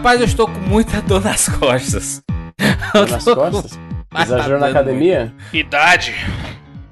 Rapaz, eu estou com muita dor nas costas. Dor nas costas? Exagerou na academia? Idade.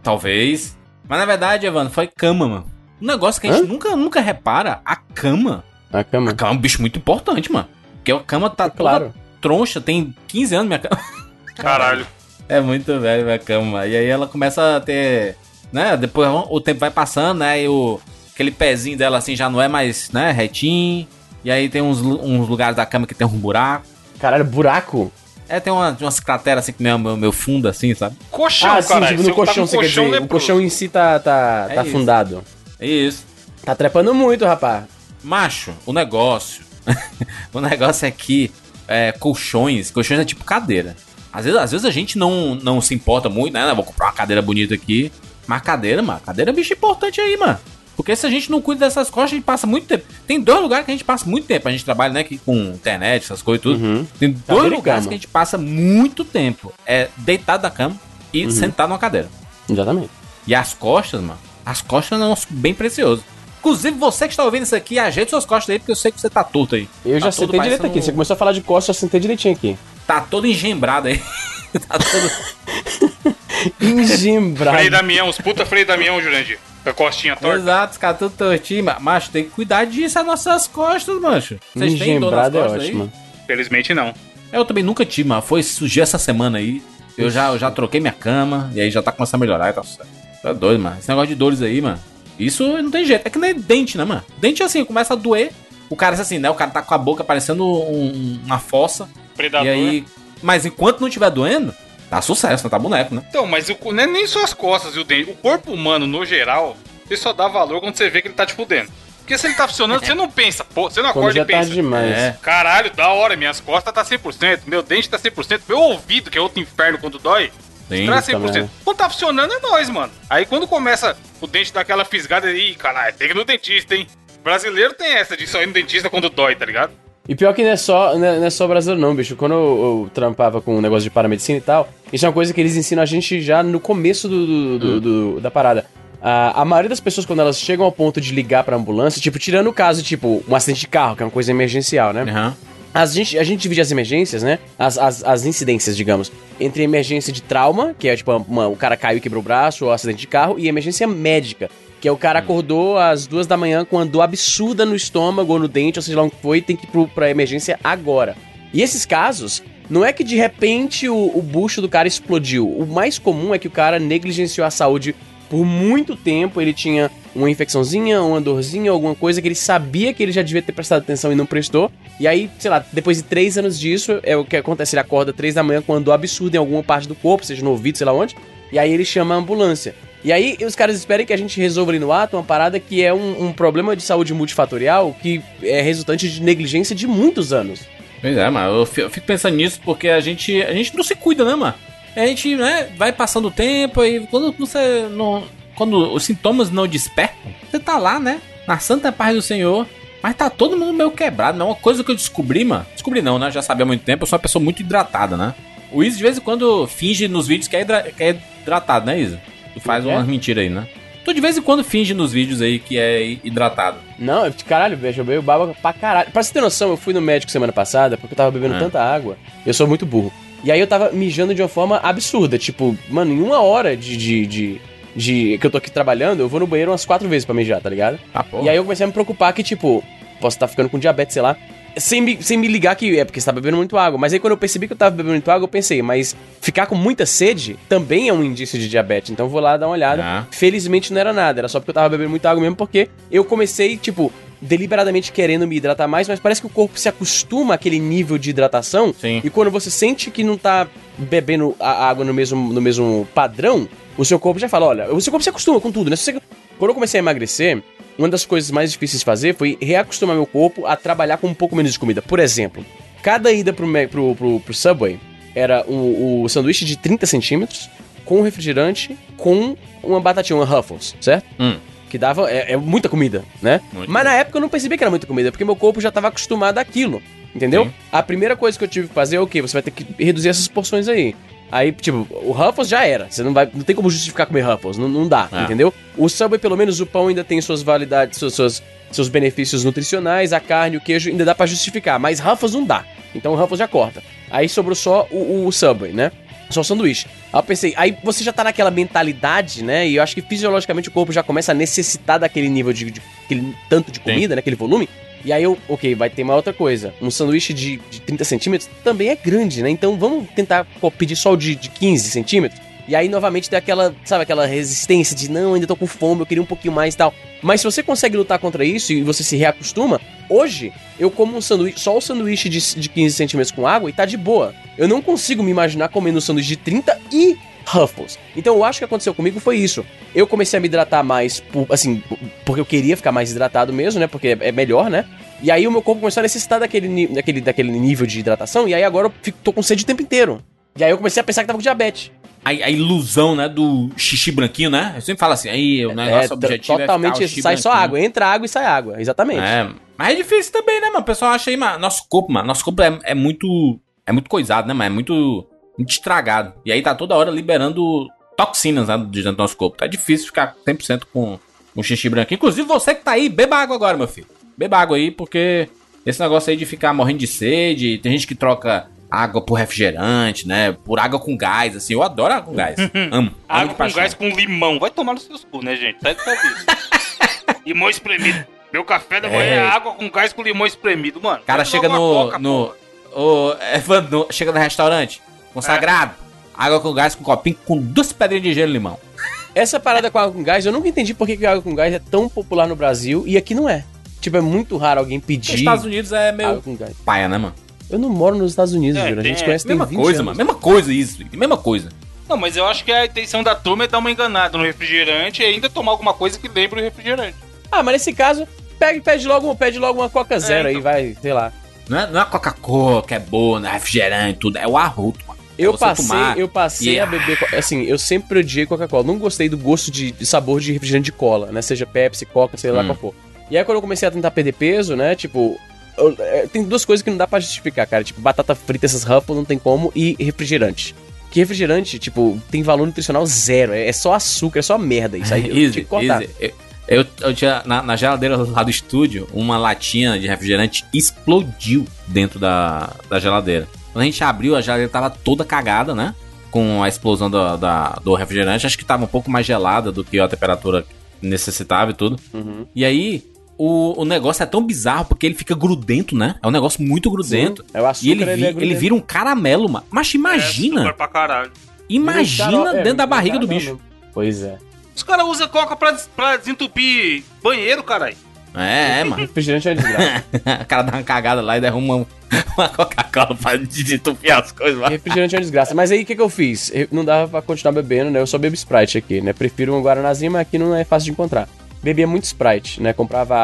Talvez. Mas na verdade, Evandro, foi cama, mano. Um negócio que a gente nunca, nunca repara, a cama. A cama. A cama é um bicho muito importante, mano. Porque a cama tá claro. toda troncha, tem 15 anos minha cama. Caralho. É muito velho minha cama. E aí ela começa a ter. Né? Depois o tempo vai passando, né? E o, aquele pezinho dela assim já não é mais, né? Retinho. E aí tem uns, uns lugares da cama que tem um buraco. Caralho, buraco? É, tem uma, umas crateras assim que meu, meu, meu fundo assim, sabe? Colchão, ah, sim, tipo, no tá colchão, com você quer dizer. O leproso. colchão em si tá, tá, É tá isso. afundado. Isso. Tá trepando muito, rapaz. Macho, o negócio. o negócio é que é, colchões. Colchões é tipo cadeira. Às vezes, às vezes a gente não, não se importa muito, né? Vou comprar uma cadeira bonita aqui. Mas cadeira, mano, cadeira é bicho importante aí, mano. Porque se a gente não cuida dessas costas, a gente passa muito tempo. Tem dois lugares que a gente passa muito tempo. A gente trabalha, né, aqui com internet, essas coisas e tudo. Uhum. Tem dois Cadeira e lugares cama. que a gente passa muito tempo. É deitado da cama e Uhum. sentado numa cadeira. Exatamente. E as costas, mano, as costas é um negócio bem precioso. Inclusive, você que está ouvindo isso aqui, ajeite suas costas aí, porque eu sei que você tá torto aí. Eu já Tá todo sentei direito aqui. Você começou a falar de costas, eu sentei direitinho aqui. Tá todo engembrado aí. tá todo... Engembrado. Frei Damião, os puta Frei Damião, Jurandir. Com a costinha torta. Exato, os caras tudo tortinho. mas, Macho, tem que cuidar disso, as nossas costas, mancho. Vocês têm dor nas é costas aí? ótimo. Felizmente não. Eu também nunca tive, mas foi surgir essa semana aí. Eu já, eu já troquei minha cama e aí já tá começando a melhorar e tá certo. Tá doido, mano. Esse negócio de dores aí, mano. Isso não tem jeito. É que nem dente, né, mano? Dente assim, começa a doer. O cara, assim, né? O cara tá com a boca parecendo um- uma fossa. Predador. E aí. Mas enquanto não estiver doendo, tá sucesso, né? Tá boneco, né? Então, mas o, não é nem só as costas e o dente. O corpo humano, no geral, você só dá valor quando você vê que ele tá te fudendo. Porque se ele tá funcionando, você não pensa. Pô, você não acorda já e tá pensa. demais. É. Caralho, da hora, minhas costas tá 100%, meu dente tá 100%, meu ouvido, que é outro inferno quando dói, Sim. tá Puta 100%. merda. Quando tá funcionando é nós, mano. Aí quando começa o dente daquela fisgada aí, caralho, tem que ir no dentista, hein? Brasileiro tem essa de só ir no dentista quando dói, tá ligado? E pior que não é só, não é não é só brasileiro, não, bicho. Quando eu, eu trampava com um negócio de paramedicina e tal, isso é uma coisa que eles ensinam a gente já no começo do, do- do- do- da parada. A, a maioria das pessoas, quando elas chegam ao ponto de ligar pra ambulância, tipo, tirando o caso, tipo, um acidente de carro, que é uma coisa emergencial, né? Aham. A gente, a gente divide as emergências, né? As, as, as incidências, digamos, entre emergência de trauma, que é tipo, uma- o cara caiu e quebrou o braço, ou acidente de carro, e emergência médica, que é o cara acordou às duas da manhã com uma dor absurda no estômago ou no dente, ou seja lá onde foi, tem que ir pra emergência agora. E esses casos, não é que de repente o, o bucho do cara explodiu. O mais comum é que o cara negligenciou a saúde por muito tempo, ele tinha uma infecçãozinha, uma dorzinha, alguma coisa que ele sabia que ele já devia ter prestado atenção e não prestou. E aí, sei lá, depois de três anos disso, é o que acontece, ele acorda três da manhã com uma dor absurda em alguma parte do corpo, seja no ouvido, sei lá onde, e aí ele chama a ambulância. E aí os caras esperam que a gente resolva ali no ato uma parada que é um, um problema de saúde multifatorial que é resultante de negligência de muitos anos. Pois é, mano. Eu fi- eu fico pensando nisso porque a gente, a gente não se cuida, né, mano? A gente, né, vai passando o tempo e quando você não. Quando os sintomas não despertam, você tá lá, né? Na santa paz do Senhor. Mas tá todo mundo meio quebrado, né? Uma coisa que eu descobri, mano. Descobri não, né? Já sabia há muito tempo. Eu sou uma pessoa muito hidratada, né? O Izzy de vez em quando finge nos vídeos que é, hidra- que é hidratado, né, Izzy? Tu faz É? umas mentiras aí, né? Tu de vez em quando finge nos vídeos aí que é hidratado. Não, eu- caralho, velho, eu bebo baba pra caralho. Pra você ter noção, eu fui no médico semana passada porque eu tava bebendo É. tanta água. Eu sou muito burro. E aí eu tava mijando de uma forma absurda. Tipo, mano, em uma hora de, de, de, de- que eu tô aqui trabalhando, eu vou no banheiro umas quatro vezes pra mijar, tá ligado? Ah. E aí eu comecei a me preocupar que, tipo, posso estar ficando com diabetes, sei lá. Sem me, sem me ligar que é porque você tá bebendo muito água. Mas aí quando eu percebi que eu tava bebendo muito água, eu pensei, mas ficar com muita sede também é um indício de diabetes. Então eu vou lá dar uma olhada. Ah. Felizmente não era nada, era só porque eu tava bebendo muita água mesmo, porque eu comecei, tipo, deliberadamente querendo me hidratar mais, mas parece que o corpo se acostuma àquele nível de hidratação. Sim. E quando você sente que não tá bebendo a água no mesmo, no mesmo padrão, o seu corpo já fala, olha, o seu corpo se acostuma com tudo, né? Você- Quando eu comecei a emagrecer, uma das coisas mais difíceis de fazer foi reacostumar meu corpo a trabalhar com um pouco menos de comida. Por exemplo, cada ida pro, pro, pro, pro Subway era o, o sanduíche de 30 centímetros, com refrigerante, com uma batatinha, uma Ruffles, certo? Hum. Que dava. É, é muita comida, né? Muito. Mas na época eu não percebi que era muita comida, porque meu corpo já tava acostumado àquilo. Entendeu? Sim. A primeira coisa que eu tive que fazer é o quê? Você vai ter que reduzir essas porções aí. Aí, tipo, o Ruffles já era. Você não vai. Não tem como justificar comer Ruffles. Não, não dá, É. entendeu? O Subway, pelo menos, o pão ainda tem suas validades, suas, suas- seus benefícios nutricionais, a carne, o queijo, ainda dá pra justificar. Mas Ruffles não dá. Então o Ruffles já corta. Aí sobrou só o, o Subway, né? Só o sanduíche. Aí eu pensei, aí você já tá naquela mentalidade, né? E eu acho que fisiologicamente o corpo já começa a necessitar daquele nível de, de aquele tanto de comida, né? Aquele volume. E aí eu, ok, vai ter uma outra coisa. Um sanduíche de, de 30 centímetros também é grande, né? Então vamos tentar pô, pedir só o de, de 15 centímetros. E aí, novamente, tem aquela, sabe, aquela resistência de não, ainda tô com fome, eu queria um pouquinho mais e tal. Mas se você consegue lutar contra isso e você se reacostuma, hoje eu como um sanduíche, só o sanduíche de, de 15 centímetros com água e tá de boa. Eu não consigo me imaginar comendo um sanduíche de 30 e Ruffles. Então eu acho que aconteceu comigo foi isso. Eu comecei a me hidratar mais, assim, porque eu queria ficar mais hidratado mesmo, né? Porque é é melhor, né? E aí o meu corpo começou a necessitar daquele, daquele, daquele nível de hidratação, e aí agora eu fico, tô com sede o tempo inteiro. E aí eu comecei a pensar que tava com diabetes. A, a ilusão, né, do xixi branquinho, né? Eu sempre falo assim, aí o negócio é, objetivo totalmente é isso. xixi Sai só branquinho. água. Entra água e sai água. Exatamente. É, mas é difícil também, né, mano? O pessoal acha aí, mano, nosso corpo, mano, nosso corpo é, é muito, é muito coisado, né, mano? É muito, muito estragado. E aí tá toda hora liberando toxinas, né, dentro do nosso corpo. Tá difícil ficar 100% com um xixi branquinho. Inclusive você que tá aí, beba água agora, meu filho. Beba água aí, porque esse negócio aí de ficar morrendo de sede, tem gente que troca água por refrigerante, né? Por água com gás, assim. Eu adoro água com gás. Amo. Água com gás com limão. Vai tomar nos seus cu, né, gente? Sai do limão espremido. Meu café da manhã é, É. água com gás com limão espremido, mano. O cara chega no. Coca, no, o, é, no- chega no restaurante, consagrado, água com gás, com copinho, com duas pedrinhas de gelo e limão. Essa parada com água com gás, eu nunca entendi por que, que água com gás é tão popular no Brasil e aqui não é. Tipo, é muito raro alguém Nos pedir Estados Unidos é água meio com gás. paia, né, mano? Eu não moro nos Estados Unidos, É. A tem- gente conhece tem Mesma 20 coisa, anos. mano. Mesma coisa isso. Mesma coisa. Não, mas eu acho que a intenção da turma é dar uma enganada no refrigerante e ainda tomar alguma coisa que lembre o refrigerante. Ah, mas nesse caso, pega, pede, logo, pede logo uma Coca Zero aí, então. vai, sei lá. Não é, não é a Coca-Cola que é boa, não é refrigerante, tudo. É o arroto, mano. É Eu passei, tomar eu passei e- a beber. Assim, eu sempre odiei Coca-Cola. Não gostei do gosto de, de sabor de refrigerante de cola, né? Seja Pepsi, Coca, sei lá Hum. qual for. E aí, quando eu comecei a tentar perder peso, né? Tipo. eu- é, tem duas coisas que não dá pra justificar, cara. Tipo, batata frita, essas Ruffles não tem como. E refrigerante. Que refrigerante, tipo, tem valor nutricional zero. É, é só açúcar, é só merda. Isso aí eu Easy, cortar. easy. Eu, eu tinha na, na geladeira lá do estúdio, uma latinha de refrigerante explodiu dentro da, da geladeira. Quando a gente abriu, a geladeira tava toda cagada, né? Com a explosão do, da, do refrigerante. Acho que tava um pouco mais gelada do que a temperatura necessitava e tudo. Uhum. E aí, o, o negócio é tão bizarro porque ele fica grudento, né? É um negócio muito grudento. Sim, é o açúcar, E ele, vi- ele é ele vira um caramelo, mano. Mas É, imagina, caralho. imagina cara- é, dentro da barriga do caramelo. bicho. Pois é. Os caras usam coca pra, pra desentupir banheiro, caralho. É, é, mano. Refrigerante é desgraça. o cara dá uma cagada lá e derruma um- uma Coca-Cola pra desentupir as coisas lá. Refrigerante é uma desgraça. Mas aí o que, que eu fiz? Eu- não dava pra continuar bebendo, né? Eu só bebo Sprite aqui, né? Prefiro um Guaranazinho, mas aqui não é fácil de encontrar. Bebia muito Sprite, né? Comprava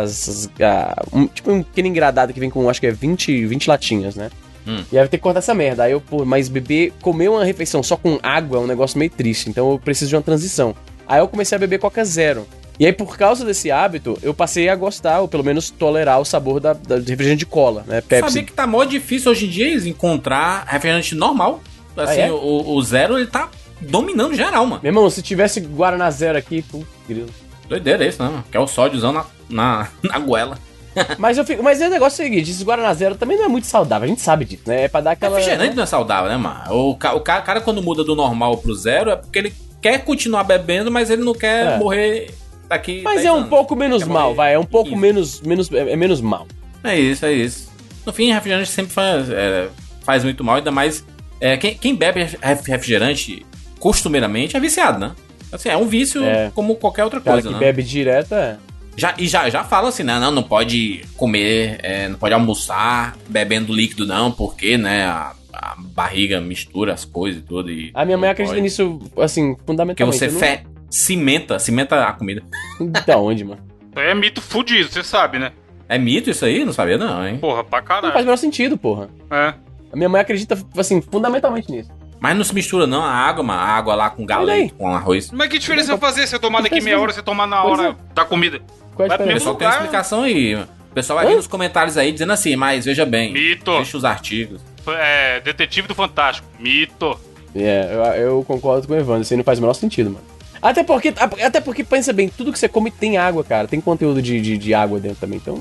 as- a- um- tipo um pequeno engradado que vem com acho que é 20, 20 latinhas, né? Hum. E aí eu ter que cortar essa merda. Aí eu, pô, mas beber, comer uma refeição só com água é um negócio meio triste. Então eu preciso de uma transição. Aí eu comecei a beber Coca Zero. E aí, por causa desse hábito, eu passei a gostar, ou pelo menos tolerar o sabor da, da de refrigerante de cola, né? Pepsi. Sabia que tá mó difícil hoje em dia encontrar refrigerante normal. Assim, Ah, é? o, o zero ele tá dominando geral, mano. Meu irmão, se tivesse Guaraná Zero aqui, putz, grilo. Doideira isso, né, mano? Que é o sódiozão na, na, na goela. Mas eu fico. Mas o negócio é o seguinte: esse Guaraná Zero também não é muito saudável, a gente sabe disso, né? É pra dar aquela. Refrigerante não é saudável, né, mano? O, ca- o ca- cara, quando muda do normal pro zero é porque ele quer continuar bebendo, mas ele não quer É. morrer daqui. Mas 10 é um anos. pouco menos mal, vai. É um pouco 15. menos. menos é, é menos mal. É isso, é isso. No fim, refrigerante sempre faz, é, faz muito mal, ainda mais. é, quem, quem bebe ref- refrigerante costumeiramente é viciado, né? Assim, é um vício É. como qualquer outra O cara coisa, que né? bebe direto é. Já, e já, já fala assim, né? Não, não pode comer, é, não pode almoçar bebendo líquido, não, porque, né, a, a barriga mistura as coisas e tudo. E A minha mãe acredita nisso, assim, Porque fundamentalmente. você eu não- fe, cimenta, cimenta a comida. Da onde, mano? É mito fudido, você sabe, né? É mito isso aí? Não sabia, não, hein? Porra, pra Não faz o caralho. menor sentido, porra. É. A minha mãe acredita, assim, fundamentalmente nisso. Mas não se mistura, não, a água, mano. A água lá com galeto, com arroz. Mas que diferença vai fazer se eu tomar daqui meia hora, você tomar na hora da comida? Qual é a diferença? pessoal tem uma explicação aí. O pessoal vai Hã? vir nos comentários aí dizendo assim, mas veja bem, Mito. deixa os artigos. É, detetive do Fantástico. Mito. É, eu, eu concordo com o Evandro, isso aí não faz o menor sentido, mano. Até porque, até porque, pensa bem, tudo que você come tem água, cara. Tem conteúdo de, de, de água dentro também, então...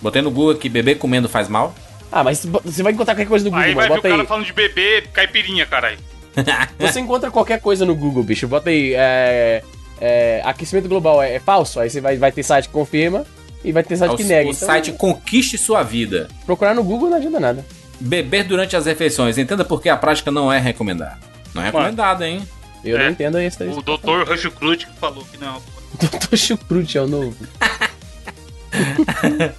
Botei no Google que beber comendo faz mal. Ah, mas você vai encontrar qualquer coisa no Google, Aí vai mano. ver o Bota cara aí. falando de bebê caipirinha, caralho. Você encontra qualquer coisa no Google, bicho. Bota aí, é, é, aquecimento global é, é falso. Aí você vai, vai ter site que confirma e vai ter site o que nega. o Então, site Conquiste Sua Vida. procurar no Google não ajuda nada. Beber durante as refeições. Entenda por que a prática não é recomendada. Não é recomendado, hein? Eu É. não entendo isso. O doutor Rush Cruz que falou que não. Doutor Chucrute é o novo.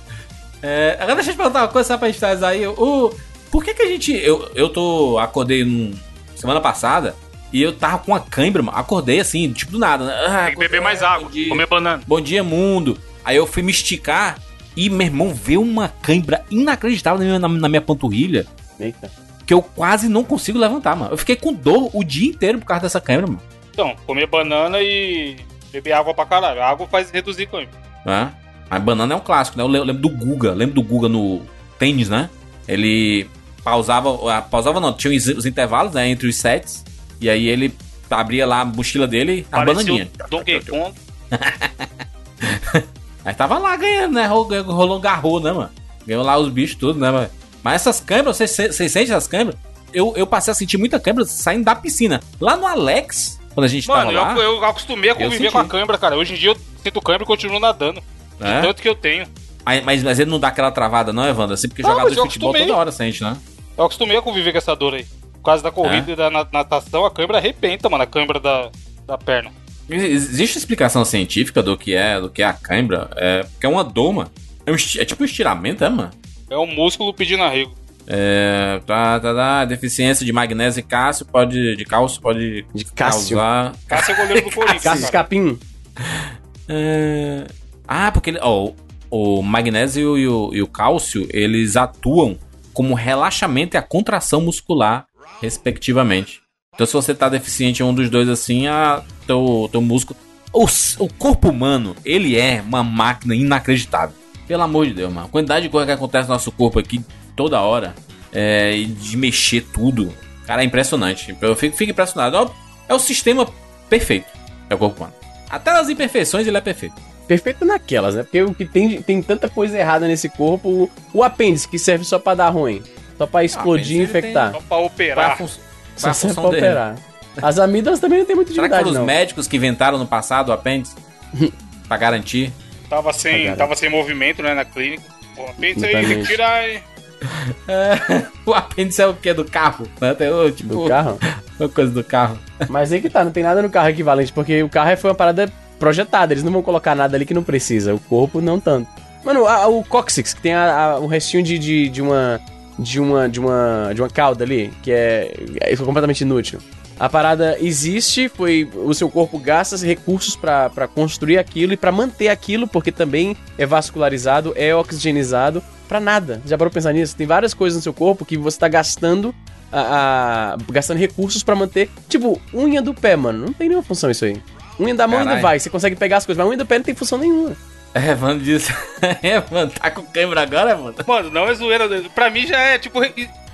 É, agora deixa eu te perguntar uma coisa só pra gente finalizar aí. O, por que que a gente... Eu, eu tô... Acordei num, semana passada e eu tava com uma cãibra, mano. Acordei assim, tipo do nada. Né? Ah, Tem que beber mais água, dia. comer banana. Bom dia, mundo. Aí eu fui me esticar e, meu irmão, veio uma cãibra inacreditável na minha, na, na minha panturrilha Eita. Que eu quase não consigo levantar, mano. Eu fiquei com dor o dia inteiro por causa dessa cãibra, mano. Então, comer banana e beber água pra caralho. A água faz reduzir câimbra. né? A banana é um clássico, né? Eu le- eu lembro do Guga, lembro do Guga no tênis, né? Ele pausava, ah, pausava não, tinha os, os intervalos, né, entre os sets, e aí ele abria lá a mochila dele, a Parecia bananinha. o Donkey Kong. Aí tava lá ganhando, né? Rolou, rolou garrou, né, mano? Ganhou lá os bichos tudo, né, mano? Mas essas câmeras, vocês vocês sentem essas câmeras? Eu, eu passei a sentir muita câmera saindo da piscina. Lá no Alex, quando a gente Mano, tava lá, eu, eu acostumei a conviver com a câimbra, cara. Hoje em dia eu sinto câimbra e continuo nadando. De né? tanto que eu tenho. Aí- mas, mas ele não dá aquela travada, não, Evandro? Assim, porque Não, jogador de futebol acostumei. toda hora sente, né? Eu acostumei a conviver com essa dor aí. Por causa da corrida É? e da na- natação, a câimbra arrebenta, mano, a câimbra da, da perna. Ex- Existe explicação científica do que é, do que é a cãibra? É, porque é uma doma. É, um é tipo um estiramento, é, mano? É um músculo pedindo arrego. É, tá, tá, tá, deficiência de magnésio e cálcio pode, de cálcio pode De Cássio. causar... Cássio é goleiro do Corinthians. Cássio. Capim. É, Ah, porque ele, ó, o magnésio e o, e o cálcio, eles atuam como relaxamento e a contração muscular, respectivamente. Então, se você tá deficiente em um dos dois assim, a, teu, teu músculo... O, o corpo humano, ele é uma máquina inacreditável. Pelo amor de Deus, mano. A quantidade de coisa que acontece no nosso corpo aqui toda hora, é, e de mexer tudo, cara, é impressionante. Eu fico, fico impressionado. É o- É sistema perfeito, é o corpo humano. Até nas imperfeições ele é perfeito. Perfeito naquelas, né? Porque o que tem, tem tanta coisa errada nesse corpo, o, o apêndice que serve só pra dar ruim, só pra explodir e infectar. Só pra operar. é Só serve pra dele? operar. As amígdalas também não tem muita Será que foram os médicos que inventaram no passado o apêndice? pra garantir? Tava sem, tava sem movimento, né, na clínica. Pô, pensa aí, que tirar aí. o apêndice é o quê? Do carro? Né? Tem, o, tipo, Do carro? uma coisa do carro. Mas aí que tá, não tem nada no carro equivalente, porque o carro foi uma parada projetada, eles não vão colocar nada ali que não precisa, o corpo não tanto. Mano, a- o cóccix, que tem a, a- um restinho de, de, de uma. De uma. De uma. De uma cauda ali, que é, é completamente inútil. A parada existe, foi. O seu corpo gasta recursos pra pra construir aquilo e pra manter aquilo, porque também é vascularizado, é oxigenizado, pra nada. Já parou pra pensar nisso? Tem várias coisas no seu corpo que você tá gastando a, a- gastando recursos pra manter. Tipo, unha do pé, mano. Não tem nenhuma função isso aí. Unha da mão ainda Caralho. vai, você consegue pegar as coisas, mas unha do pé não tem função nenhuma. É, mano, disse. É, mano, tá com câmera agora, mano? Mano, não é zoeira. Pra mim já é tipo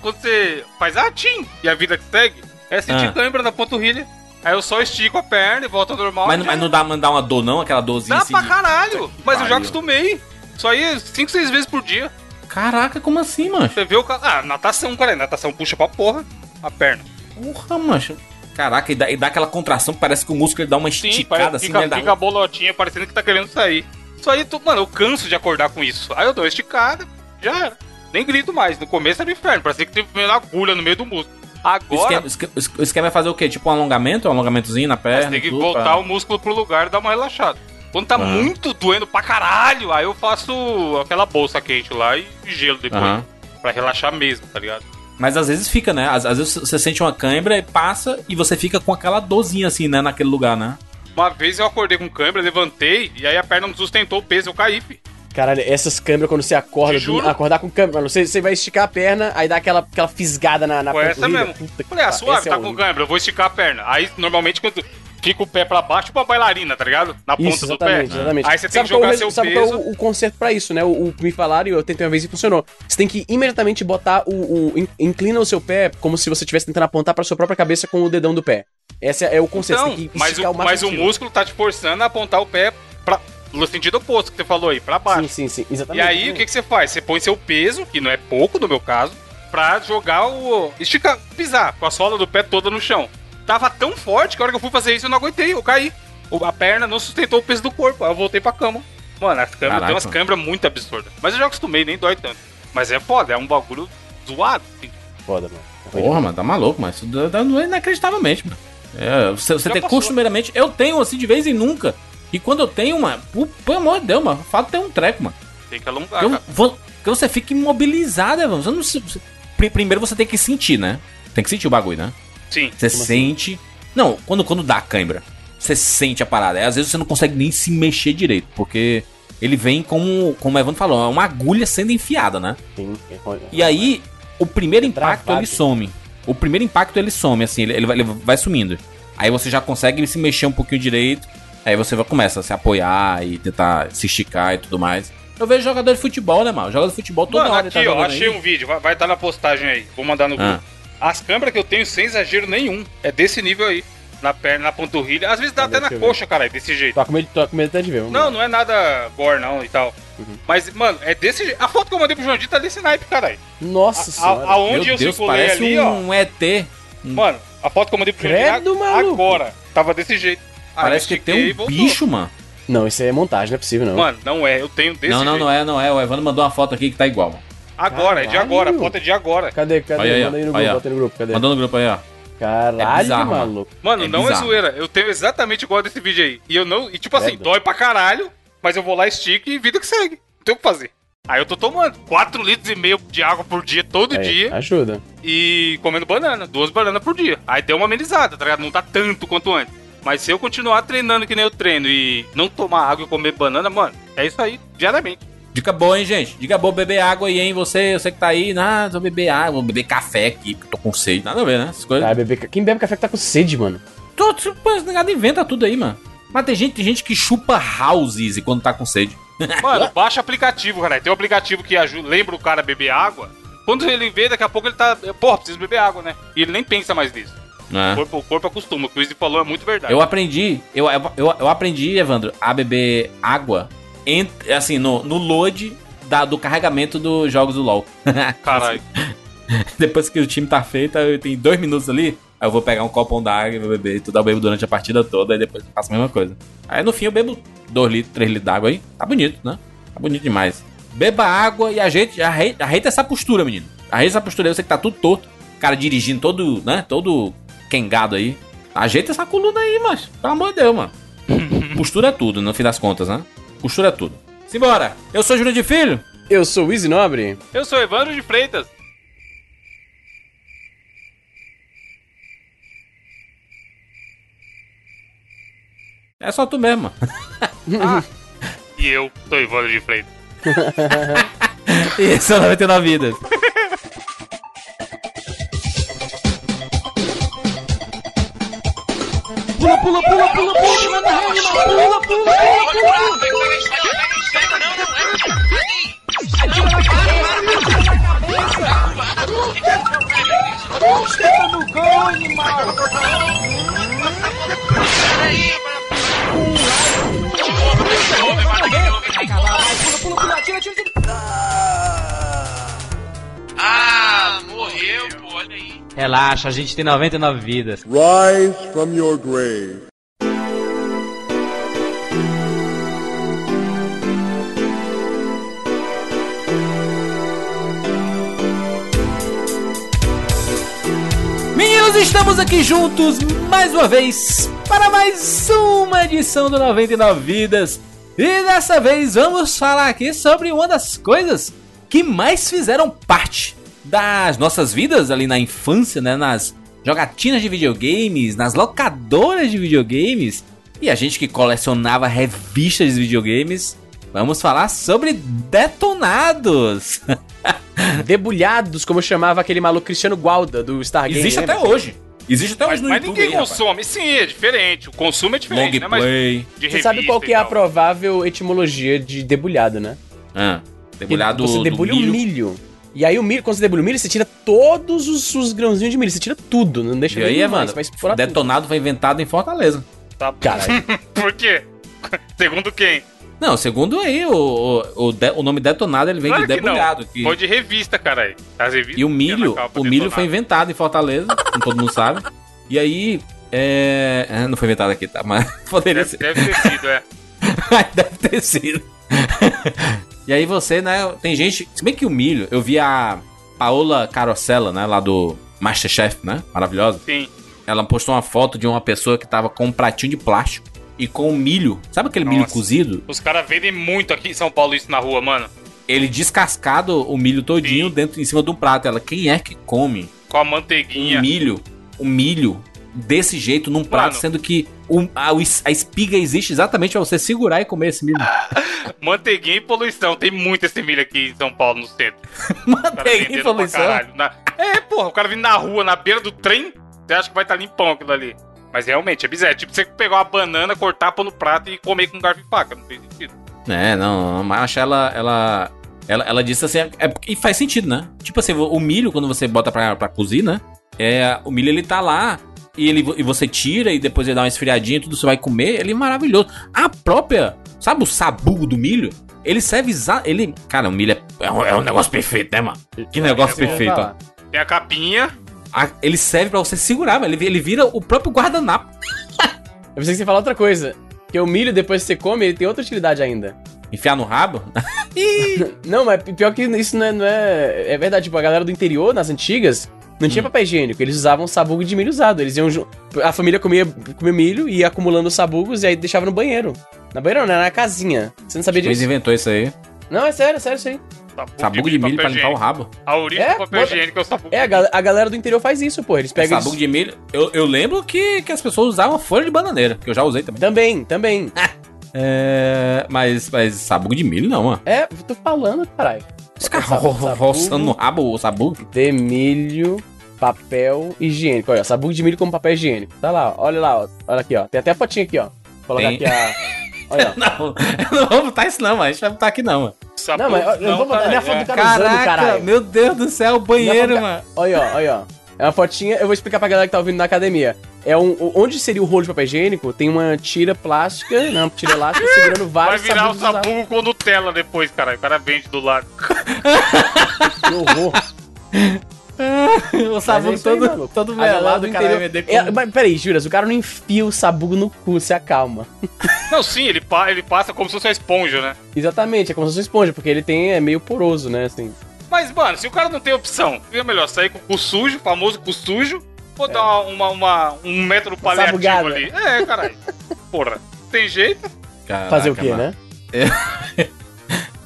quando você faz ah, tim e a vida que segue. É sentir Ah. câimbra na panturrilha. Aí eu só estico a perna e volto ao normal. Mas, mas não dá, dá uma dor, não? Aquela dorzinha Dá assim? pra de- caralho. Mas eu já acostumei. Isso aí 5, 6 vezes por dia. Caraca, como assim, mano? Você vê o cara. Ah, natação, cara. Natação puxa pra porra a perna. Porra, mancha. Caraca, e dá, e dá aquela contração que parece que o músculo ele dá uma Sim, esticada assim, fica, né? Dá fica a bolotinha parecendo que tá querendo sair. Isso aí, tu- mano, eu canso de acordar com isso. Aí eu dou uma esticada, já era. Nem grito mais. No começo era um inferno, parecia que teve uma agulha no meio do músculo. O Agora, esquema, esque- o esquema é fazer o quê? Tipo um alongamento? Um alongamentozinho na perna? você tem que tudo, voltar pra- o músculo pro lugar e dar uma relaxada. Quando tá Aham. muito doendo pra caralho, aí eu faço aquela bolsa quente lá e gelo depois. Aham. Pra relaxar mesmo, tá ligado? Mas às vezes fica, né? Às, às vezes você sente uma cãibra e passa e você fica com aquela dorzinha assim, né? Naquele lugar, né? Uma vez eu acordei com câimbra, levantei e aí a perna não sustentou o peso, eu caí. Caralho, essas câmeras quando você acorda, do- acordar com câmera, mano, você, você vai esticar a perna, aí dá aquela, aquela fisgada na, na Foi essa mesmo. Puta Falei, ah, suave, é tá o- com câimbra, eu vou esticar a perna. Aí, normalmente, quando fica o pé pra baixo, tipo uma bailarina, tá ligado? Na ponta Isso, do pé. exatamente. Aí você tem Sabe que jogar é o- seu sabe peso. qual é o, o conserto pra isso, né? O, o- me falaram e eu tentei uma vez e funcionou. Você tem que imediatamente botar o, o- in- inclina o seu pé como se você estivesse tentando apontar pra sua própria cabeça com o dedão do pé. Esse é o conserto. Então, você tem que mas o, mas o músculo tá te forçando a apontar o pé pra, no sentido oposto que você falou aí, pra baixo. Sim, sim, sim, E exatamente. aí, o que, que você faz? Você põe seu peso, que não é pouco no meu caso, pra jogar o. esticar, pisar com a sola do pé toda no chão. Tava tão forte que a hora que eu fui fazer isso eu não aguentei, eu caí. A perna não sustentou o peso do corpo, aí eu voltei pra cama. Mano, as câmeras Caraca. tem umas câmeras muito absurdas. Mas eu já acostumei, nem dói tanto. Mas é foda, é um bagulho zoado. assim. Foda, mano. Porra, mano, tá maluco, mas isso dá- não é inacreditavelmente, mano. É, você você tem costumeiramente. Eu tenho assim de vez em nunca. E quando eu tenho, pu- pelo amor de Deus, mano, fala ter um treco, mano. Tem que alongar, Eu, cara. vou, que você fica imobilizado, mano. Você não se- você- pri- primeiro você tem que sentir, né? Tem que sentir o bagulho, né? Sim. Você sente. Não, quando, quando dá cãibra, você sente a parada. Aí, às vezes você não consegue nem se mexer direito, porque ele vem como, como o Evandro falou, é uma agulha sendo enfiada, né? Sim, é. E aí, o primeiro impacto travado. ele some. O primeiro impacto ele some, assim, ele, ele vai, ele vai sumindo. Aí você já consegue se mexer um pouquinho direito. Aí você vai, começa a se apoiar e tentar se esticar e tudo mais. Eu vejo jogador de futebol, né, mano? Jogador de futebol toda Mano, hora ele aqui, tá ó, achei aí. um vídeo, vai estar na postagem aí. Vou mandar no Ah. grupo. As câmeras que eu tenho, sem exagero nenhum, é desse nível aí. Na perna, na panturrilha. Às vezes dá Ah, até na coxa, cara, desse jeito. Tô com medo, tô com medo até de ver. vamos Não, não é nada gore, não, e tal. Uhum. Mas, mano, é desse jeito. A foto que eu mandei pro João Dito tá desse naipe, caralho. Nossa A- senhora. a- Aonde Meu eu Deus, circulei parece ali, ó. um ET. Mano, a foto que eu mandei pro João Credo, maluco. agora. Tava desse jeito. Aí Parece que tem um bicho, mano. Não, isso aí é montagem, não é possível, não. Mano, não é. Eu tenho desse Não, não, jeito. não é, não é. O Evandro mandou uma foto aqui que tá igual, mano. Agora, é de Caralho. agora. A foto é de agora. Cadê? Cadê? Aí. Manda aí no grupo, aí, ó. bota aí no grupo, cadê? Mandou no grupo aí, ó. Caralho, É bizarro, mano. maluco. Mano, É não bizarro. é zoeira. Eu tenho exatamente igual desse vídeo aí. E eu não. E tipo assim, Credo. dói pra caralho, mas eu vou lá, estico e vida que segue. Não tem o que fazer. Aí eu tô tomando 4 litros e meio de água por dia, todo Aí, dia, Ajuda. e comendo banana, duas bananas por dia. Aí deu uma amenizada, tá ligado? Não tá tanto quanto antes. Mas se eu continuar treinando que nem eu treino e não tomar água e comer banana, mano, é isso aí, diariamente. Dica boa, hein, gente? Dica boa, beber água aí, hein? Você, você que tá aí, ah, vou beber água, vou beber café aqui, porque eu tô com sede. Nada a ver, né? Essas coisas. Ah, quem bebe café que tá com sede, mano? Tô, tipo, esse negado inventa tudo aí, mano. Mas tem gente, tem gente que chupa houses quando tá com sede. Mano, baixa aplicativo, cara. Tem um aplicativo que ajuda, lembra o cara a beber água. Quando ele vê, daqui a pouco ele tá. Porra, preciso beber água, né? E ele nem pensa mais nisso. O Né? corpo, o corpo acostuma. O que o Izzy falou é muito verdade. Eu aprendi, eu, eu, eu aprendi, Evandro, a beber água entre, assim, no, no load da- do carregamento dos jogos do LoL. Caralho. Depois que o time tá feito, eu tenho dois minutos ali, aí eu vou pegar um copão d'água e vou beber. Tudo eu bebo durante a partida toda, e depois eu faço a mesma coisa. Aí no fim eu bebo 2 litros, 3 litros d'água aí. Tá bonito, né? Tá bonito demais. Beba água e ajeite, ajeita, ajeita essa postura, menino. Ajeita essa postura aí, você que tá tudo torto. O cara dirigindo todo, né? Todo quengado aí. Ajeita essa coluna aí, mas Pelo amor de Deus, mano. postura é tudo, no fim das contas, né? Postura é tudo. Simbora! Eu sou Júlio de Filho. Eu sou o Easy Nobre. Eu sou Evandro de Freitas. É só tu mesmo, mano. E eu sou Evandro de Freitas. Isso é 99 vidas. Pula, pula, pula, pula, pula, pula, pula, pula, pula. Ah, Relaxa, a gente tem 99 vidas. Rise from your grave. Meninos, estamos aqui juntos mais uma vez para mais uma edição do 99 Vidas. E dessa vez vamos falar aqui sobre uma das coisas que mais fizeram parte das nossas vidas ali na infância, né? Nas jogatinas de videogames, nas locadoras de videogames e a gente que colecionava revistas de videogames. Vamos falar sobre detonados. Debulhados, como chamava aquele maluco Cristiano Gualda do Stargame. Existe até hoje. Existe até Mas, uns no mas YouTube ninguém aí, rapaz. consome. Sim, é diferente. O consumo é diferente, Long né? Mas play. de Você sabe qual que é a provável etimologia de debulhado, né? Ah, debulhado você do debulha milho. o milho. E aí o milho, quando você debulha o milho, você tira todos os, os grãozinhos de milho. Você tira tudo, não deixa E aí, mano, mais, vai explorar tudo. detonado foi inventado em Fortaleza. Tá bom. Caralho. Por quê? Segundo quem? Não, segundo aí, o, o, o, de- o nome detonado ele vem Claro de debulhado. que- Foi de revista, caralho. As revistas E o milho, o milho foi detonado. inventado em Fortaleza, como todo mundo sabe. E aí, é... é, Não foi inventado aqui, tá? Mas poderia Deve, ser. deve ter sido, é. Deve ter sido. E aí você, né, tem gente... Se bem que o milho, eu vi a Paola Carosella, né, lá do Masterchef, né? Maravilhosa. Sim. Ela postou uma foto de uma pessoa que tava com um pratinho de plástico e com milho. Sabe aquele milho Nossa. cozido? Os caras vendem muito aqui em São Paulo isso na rua, mano. Ele descascado o milho todinho Sim. dentro em cima de um prato. Ela, quem é que come Com a um manteiguinha. milho, um milho desse jeito num prato, Mano. sendo que o- a, a espiga existe exatamente pra você segurar e comer esse milho. Manteiguinha e poluição. Tem muito esse milho aqui em São Paulo, no centro. Manteiga e poluição. Na- É, porra, o cara vindo na rua, na beira do trem, você acha que vai estar limpão aquilo ali. Mas realmente, é bizarro. É tipo você pegar uma banana, cortar, pôr no prato e comer com garfo e faca. Não tem sentido. É, não, mas ela, ela, ela, ela disse assim, é, e faz sentido, né? Tipo assim, o milho, quando você bota pra, pra cozir, né? É, o milho ele tá lá e, ele, e você tira e depois ele dá uma esfriadinha e tudo você vai comer, ele é maravilhoso. A própria, sabe o sabugo do milho? Ele serve ele Cara, o milho é, é, um, é um negócio perfeito, né, mano? Que negócio É perfeito, ó. Tem a capinha. A- ele serve pra você segurar, mano. Ele, ele vira o próprio guardanapo. Eu pensei que você falar outra coisa. Que o milho, depois que você come, ele tem outra utilidade ainda. Enfiar no rabo? Não, mas pior que isso não é, não é. É verdade, tipo, a galera do interior, nas antigas, não Hum. tinha papel higiênico. Eles usavam sabugo de milho usado. Eles iam. A família comia, comia milho e ia acumulando os sabugos e aí deixava no banheiro. Na banheiro não, era na casinha. Você não sabia Eles disso? inventou isso aí. Não, é sério, é sério isso aí. Sabugo de milho pra limpar o higiênico. rabo. A origem É, do papel bota- higiênico é o sabugo. É, a, gal- a galera do interior faz isso, pô. Eles pegam. Sabugo de milho. Eu, eu lembro que, que as pessoas usavam folha de bananeira, que eu já usei também. Também, também. É. Mas, mas sabugo de milho não, mano. É, tô falando, caralho. Os caras Sabugo. ro- ro- roçando no rabo o sabugo. De milho, papel higiênico. Olha, sabugo de milho como papel higiênico. Tá lá, ó. olha lá, ó. Olha aqui, ó. Tem até a fotinha aqui, ó. Vou colocar Tem. aqui a. Olha. Não, eu não vou botar isso não, mano. A gente vai botar aqui não, mano. Sabugo, Não, mas eu não vou botar minha caralho, foto do cara usando, caralho. meu Deus do céu, o banheiro, Não, mano. Olha, olha, ó. É uma fotinha, eu vou explicar pra galera que tá ouvindo na academia. É um, onde seria o rolo de papel higiênico, tem uma tira plástica, né, uma tira elástica segurando Vai vários virar o sabugo com Nutella depois, caralho. O cara vende do lado. Que horror. O sabugo aí, todo, maluco. todo melado, do o cara vai interior- vender É, mas peraí, Juras, o cara não enfia o sabugo no cu, se acalma. Não, sim, ele, pa- ele passa como se fosse uma esponja, né? Exatamente, é como se fosse uma esponja, porque ele tem, é meio poroso, né, assim. Mas, mano, se o cara não tem opção, é melhor sair com o cu sujo, famoso cu sujo, ou dar uma, uma- um método paliativo sabugada. ali. É, caralho. Porra, tem jeito? Caraca, Fazer o quê, mano. né?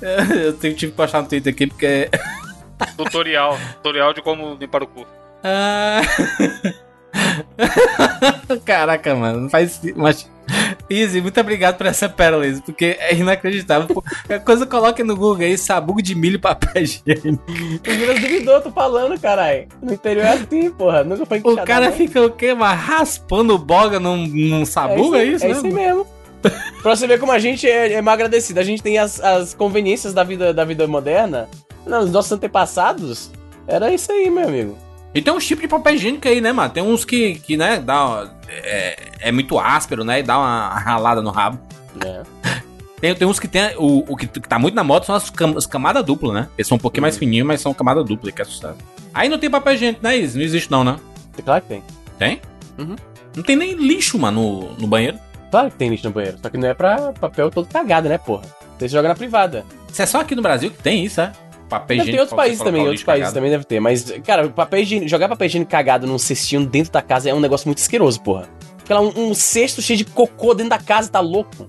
Eu tenho- tive que postar no Twitter aqui porque... Tutorial. tutorial de como limpar o cu. Ah. Caraca, mano, não faz sentido, mas... Easy, muito obrigado por essa pérola, Easy, porque é inacreditável. Pô, Qualquer coisa coloca no Google aí, sabugo de milho e papel higiênico. O Juras duvidou, tô falando, caralho. No interior é assim, porra. Nunca foi O cara fica o quê, mas raspando boga num, num sabugo, é isso, é né? isso aí mesmo. pra você ver como a gente é, é mal agradecido. A gente tem as, as conveniências da vida, da vida moderna. Não, os nossos antepassados, era isso aí, meu amigo. E tem uns tipos de papel higiênico aí, né, mano? Tem uns que, que né, dá, uma- é, é muito áspero, né, e dá uma ralada no rabo. É. Tem, tem uns que tem, o, o que, tá muito na moda são as, cam, as camadas duplas, né? Eles são um pouquinho mais fininhos, mas são camada dupla, que é sucesso. Aí não tem papel higiênico, né, Is? Não existe não, né? Claro que tem. Tem? Uhum. Não tem nem lixo, mano, no, no banheiro. Claro que tem lixo no banheiro. Só que não é pra papel todo cagado, né, porra? Você joga na privada. Isso é só aqui no Brasil que tem isso, é? Papel higiênico. outros pra você países também, o outros países cagado. também deve ter. Mas, cara, papel higiênico, jogar papel higiênico cagado num cestinho dentro da casa é um negócio muito asqueroso, porra. Fica lá um, um cesto cheio de cocô dentro da casa, tá louco?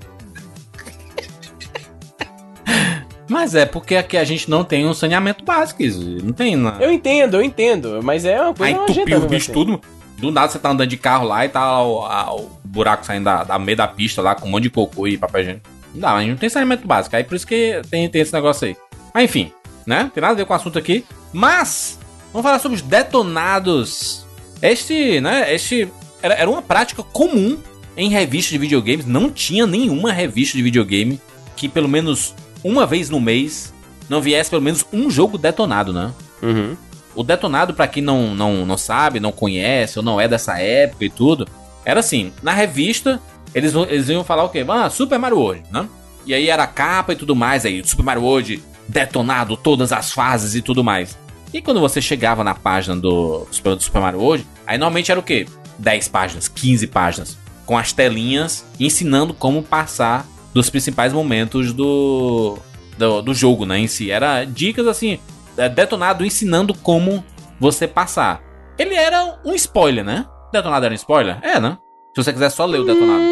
Mas é porque aqui a gente não tem um saneamento básico. Não tem, né? Eu entendo, eu entendo, mas é uma Aí coisa nojenta entupiu mesmo bichos assim. tudo. Do nada você tá andando de carro lá e tá o, a- o buraco saindo da, da meio da pista lá com um monte de cocô e papel higiênico. Não dá, a gente não tem saneamento básico. Aí por isso que tem, tem esse negócio aí. Mas enfim, né? Tem nada a ver com o assunto aqui. Mas, vamos falar sobre os detonados Este, né, este era, era uma prática comum em revistas de videogames. Não tinha nenhuma revista de videogame que pelo menos uma vez no mês não viesse pelo menos um jogo detonado, né? Uhum. O detonado, pra quem não, não, não sabe, não conhece ou não é dessa época e tudo, era assim, na revista, eles, eles iam falar o quê? Ah, Super Mario World, né? E aí era a capa e tudo mais, aí Super Mario World detonado, todas as fases e tudo mais. E quando você chegava na página do do Super Mario World, aí normalmente era o quê? 10 páginas, 15 páginas, com as telinhas ensinando como passar dos principais momentos do, do, do jogo, né, em si. Era dicas assim, é, detonado ensinando como você passar. Ele era um spoiler, né? Detonado era um spoiler? É, né? Se você quiser só ler o detonado.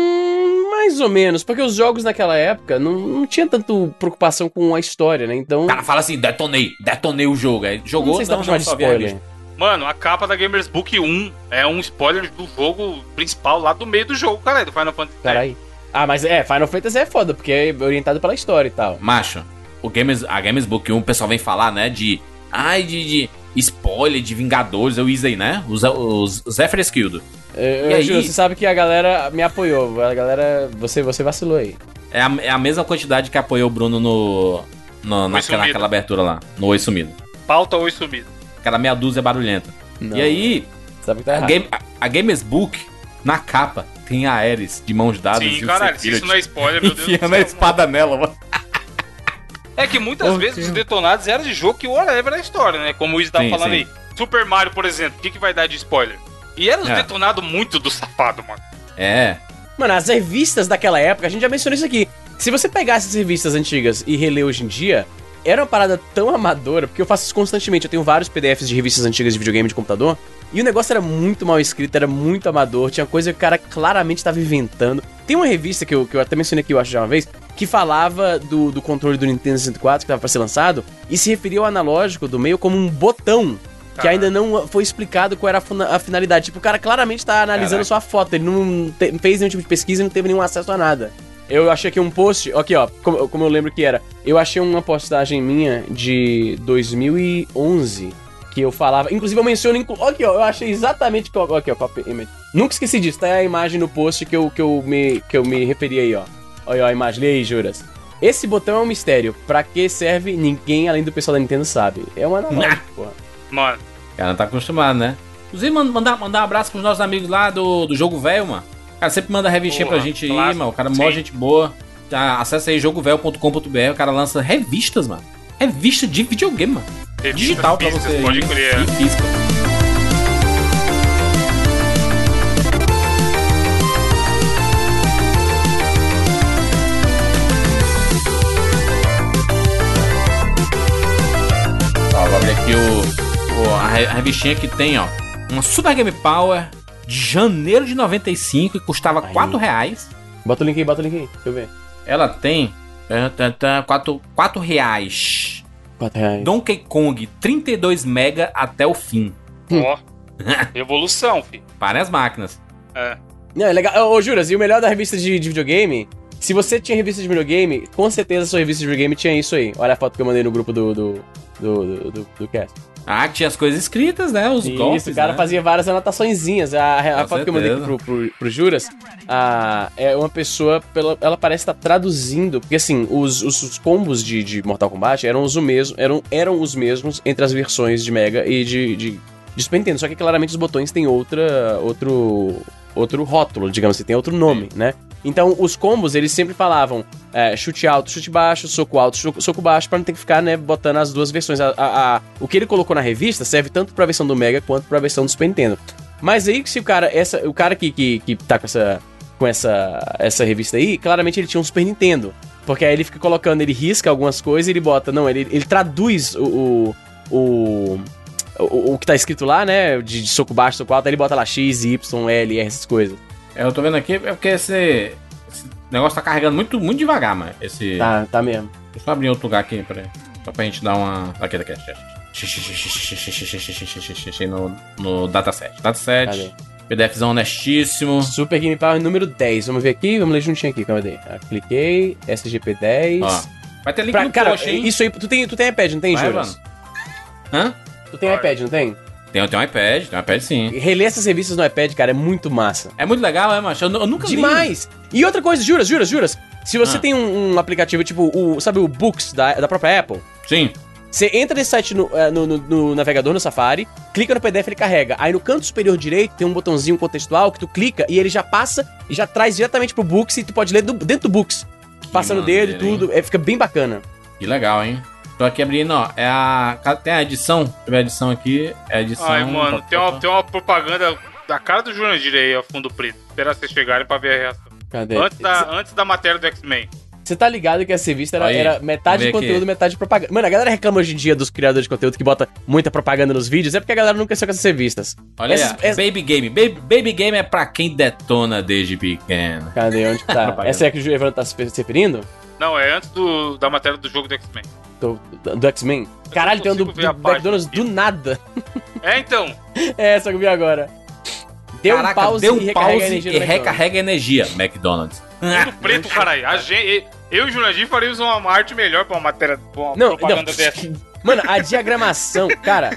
Mais ou menos, porque os jogos naquela época não, não tinha tanto preocupação com a história, né? Então. O cara fala assim, detonei, detonei o jogo. Aí jogou, não sei se dá pra chamar de spoiler. Mano, a capa da Gamers Book 1 é um spoiler do jogo principal lá do meio do jogo, cara, do Final Fantasy. Peraí. Ah, mas é, Final Fantasy é foda, porque é orientado pela história e tal. Macho, o Games, a Games Book 1, o pessoal vem falar, né, de... Ai, de, de spoiler, de Vingadores, eu isso aí, né? Os, os Zé Fresquildo. Eu, E eu aí? você sabe que a galera me apoiou. A galera. Você, você vacilou aí. É a, é a mesma quantidade que apoiou o Bruno no, no- naquela, naquela abertura lá, no Oi Sumido. Pauta Oi Sumido. Aquela meia dúzia barulhenta. Não, E aí, Sabe que tá a, errado. game, a, a Games Book, na capa, tem a Ares de mãos dadas Sim, e o caralho, se isso não é spoiler, meu Deus do enfiando a espada nela, mano. É que muitas Ok. vezes os detonados eram de jogo que whatever é a história, né? Como o Izzy tava Sim, falando sim. aí. Super Mario, por exemplo, o que, que vai dar de spoiler? E eram os É. detonados muito do safado, mano. É, Mano, as revistas daquela época, a gente já mencionou isso aqui. Se você pegasse as revistas antigas e reler hoje em dia, era uma parada tão amadora, porque eu faço isso constantemente. Eu tenho vários PDFs de revistas antigas de videogame de computador. E o negócio era muito mal escrito, era muito amador, tinha coisa que o cara claramente estava inventando. Tem uma revista que eu, que eu até mencionei aqui, eu acho já uma vez, que falava do, do controle do Nintendo 64 que tava pra ser lançado, e se referia ao analógico do meio como um botão. Que ainda não foi explicado qual era a finalidade. Tipo, o cara claramente tá analisando Caraca. sua foto, ele não te- não fez nenhum tipo de pesquisa e não teve nenhum acesso a nada. Eu achei aqui um post, aqui ó, como, como eu lembro que era. Eu achei uma postagem minha de 2011 que eu falava, inclusive eu menciono, inclu- aqui ó, eu achei exatamente, aqui ó, copy image. Nunca esqueci disso, tá aí a imagem no post que eu, que eu, me, que eu me referi aí ó. Olha a imagem, lê aí, Juras. Esse botão é um mistério, pra que serve ninguém além do pessoal da Nintendo sabe. É um analógico, porra. Mano, o cara não tá acostumado, né? Inclusive, man- mandar, mandar um abraço pros nossos amigos lá do, do Jogo Velho, mano. O cara sempre manda revistinha Porra, pra gente aí, clássico. mano. O cara é mó gente boa. Já acessa aí jogovelho.com.br, o cara lança revistas, mano. Revista de videogame, mano. revistas Digital pra você. Pode aí. crer. E física. Ó, vou abrir aqui o, o- a revistinha que tem, ó. Uma Super Game Power de janeiro de 95 que custava Aí. 4 reais. Bota o link aí, bota o link aí, deixa eu ver. Ela tem 4, 4 reais. 4 reais. Donkey Kong 32 mega até o fim. Ó. Evolução, fi. Para as máquinas. É. Não, é legal. Ô, Juras, e o melhor da revista de, de videogame? Se você tinha revista de videogame, com certeza a sua revista de videogame tinha isso aí. Olha a foto que eu mandei no grupo do. do. do. do, do, do cast. Ah, tinha as coisas escritas, né? Os golpes, Isso, o cara né? fazia várias anotaçõezinhas. A, a foto que eu mandei aqui pro, pro, pro Juras a, é uma pessoa, pela, ela parece estar traduzindo. Porque assim, os, os, os combos de, de Mortal Kombat eram os, mesmo, eram, eram os mesmos entre as versões de Mega e de, de, de Super Nintendo. Só que claramente os botões têm outra, outro, outro rótulo, digamos assim, tem outro nome, né? Então, os combos, eles sempre falavam é, chute alto, chute baixo, soco alto, soco, baixo, pra não ter que ficar, né, botando as duas versões. A, a- a- o que ele colocou na revista serve tanto pra versão do Mega quanto pra versão do Super Nintendo. Mas aí, se o cara, essa, o cara que, que, que tá com essa, com essa, essa revista aí, claramente ele tinha um Super Nintendo. Porque aí ele fica colocando, ele risca algumas coisas e ele bota, não, ele, ele traduz o, o, o, o, o que tá escrito lá, né, de, de soco baixo, soco alto, aí ele bota lá X, Y, L, R, essas coisas. Eu tô vendo aqui, é porque esse, esse negócio tá carregando muito, muito devagar, mano. Esse... Tá, tá mesmo. Deixa eu abrir outro lugar aqui, peraí. Só pra gente dar uma... Aqui, daqui. No, no dataset. Dataset. Cadê? PDFzão honestíssimo. Super Game Power número 10. Vamos ver aqui, vamos ler juntinho aqui, calma aí. Ah, cliquei, SGP10. Ó. Vai ter link Pra, no cara, post, hein? isso aí, tu tem, tu tem iPad, não tem, Vai, mano. Hã? Tu tem iPad, não tem? Tem, tem um iPad, tem um iPad sim. Reler essas revistas no iPad, cara, é muito massa. É muito legal, é, macho? Eu, eu nunca li. Demais! E outra coisa, juras, juras, juras. Se você Ah. tem um, um aplicativo tipo, o, sabe o Books da, da própria Apple? Sim. Você entra nesse site no, eh, no, no- no navegador, no Safari, clica no PDF, ele carrega. Aí no canto superior direito tem um botãozinho contextual que tu clica e ele já passa e já traz diretamente pro Books e tu pode ler do- dentro do Books. Passa no dedo e hein? tudo, é, fica bem bacana. Que legal, hein? Tô aqui abrindo, ó. É a. Tem a edição. Deixa eu ver a edição aqui. É a edição. Ai, mano, tem uma, tem uma propaganda da cara do Jurandir aí, ó, fundo preto. Esperar vocês chegarem pra ver a reação. Cadê? Antes da, antes da matéria do X-Men. Você tá ligado que essa revista era, Aí, era metade aqui. conteúdo, metade propaganda. Mano, a galera reclama hoje em dia dos criadores de conteúdo que bota muita propaganda nos vídeos, é porque a galera não cresceu com essas revistas. Olha Essas- aí, ó. essas- Baby Game. Baby, Baby Game é pra quem detona desde pequeno. Cadê? Onde que tá? Essa é a que o Evandro tá se se referindo? Não, é antes do, da matéria do jogo do X-Men. Do, do- X-Men? Caralho, tem um do, do McDonald's aqui. do nada. É, então. É essa que eu vi agora. Deu um pause deu e um recarrega pause a energia e recarrega energia, McDonald's. Fundo preto, caralho. A gente, eu e o Jurandir faríamos uma arte melhor pra uma matéria, pra uma Não, propaganda não. dessa. Mano, a diagramação, cara,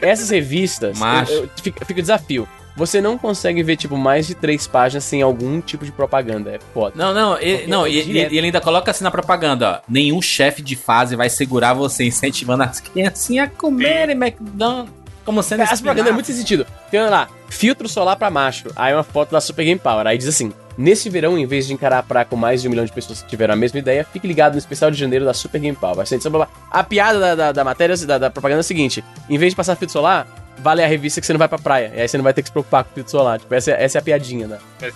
essas revistas, Macho. eu- eu- fica, fica o desafio. Você não consegue ver, tipo, mais de três páginas sem algum tipo de propaganda. É foda. Não, não, ele, não é e, e ele ainda coloca assim na propaganda, ó. Nenhum chefe de fase vai segurar você, incentivando as criancinhas a comerem McDonald's. Como sendo Essa propaganda é muito sem sentido. Tem lá, filtro solar pra macho. Aí uma foto da Super Game Power. Aí diz assim: Nesse verão, em vez de encarar a praia com mais de um milhão de pessoas que tiveram a mesma ideia, fique ligado no especial de janeiro da Super Game Power. Assim. A piada da, da, da matéria, da, da propaganda é a seguinte: em vez de passar filtro solar, vale a revista que você não vai pra praia. E aí você não vai ter que se preocupar com filtro solar. Tipo, essa, é- essa é a piadinha, né? Ser-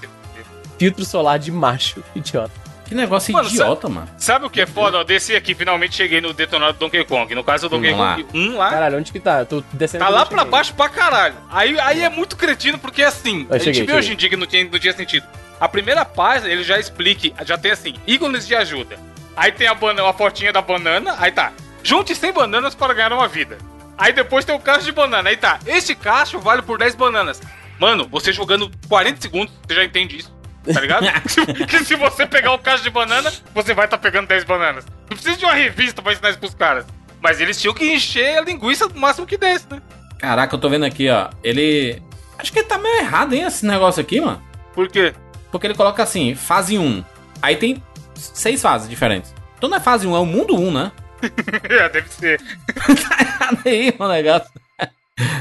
Filtro solar de macho. Idiota. Que negócio Mano, idiota, mano. Sabe o que é foda? Eu desci aqui, finalmente cheguei no detonado do Donkey Kong. No caso do Donkey lá. Kong 1 lá. Caralho, onde que tá? Eu tô descendo. Tá lá pra cheguei. baixo pra caralho. Aí, aí é muito cretino, porque assim, Eu a gente cheguei, vê cheguei. hoje em dia que não tinha, não tinha sentido. A primeira página, ele já explica, já tem assim, ícones de ajuda. Aí tem a, banana, a fotinha da banana, aí tá. Junte 100 bananas para ganhar uma vida. Aí depois tem o cacho de banana, aí tá. Este cacho vale por 10 bananas. Mano, você jogando 40 segundos, você já entende isso. Tá ligado? que, se você pegar o cacho de banana, você vai estar pegando 10 bananas. Não precisa de uma revista pra ensinar isso pros caras. Mas eles tinham que encher a linguiça do máximo que desse, né? Caraca, eu tô vendo aqui, ó. Ele. Acho que ele tá meio errado, hein, esse negócio aqui, mano. Por quê? Porque ele coloca assim, fase 1. Aí tem seis fases diferentes. Então não é fase 1, é o mundo 1, né? É, deve ser. tá errado aí, o negócio.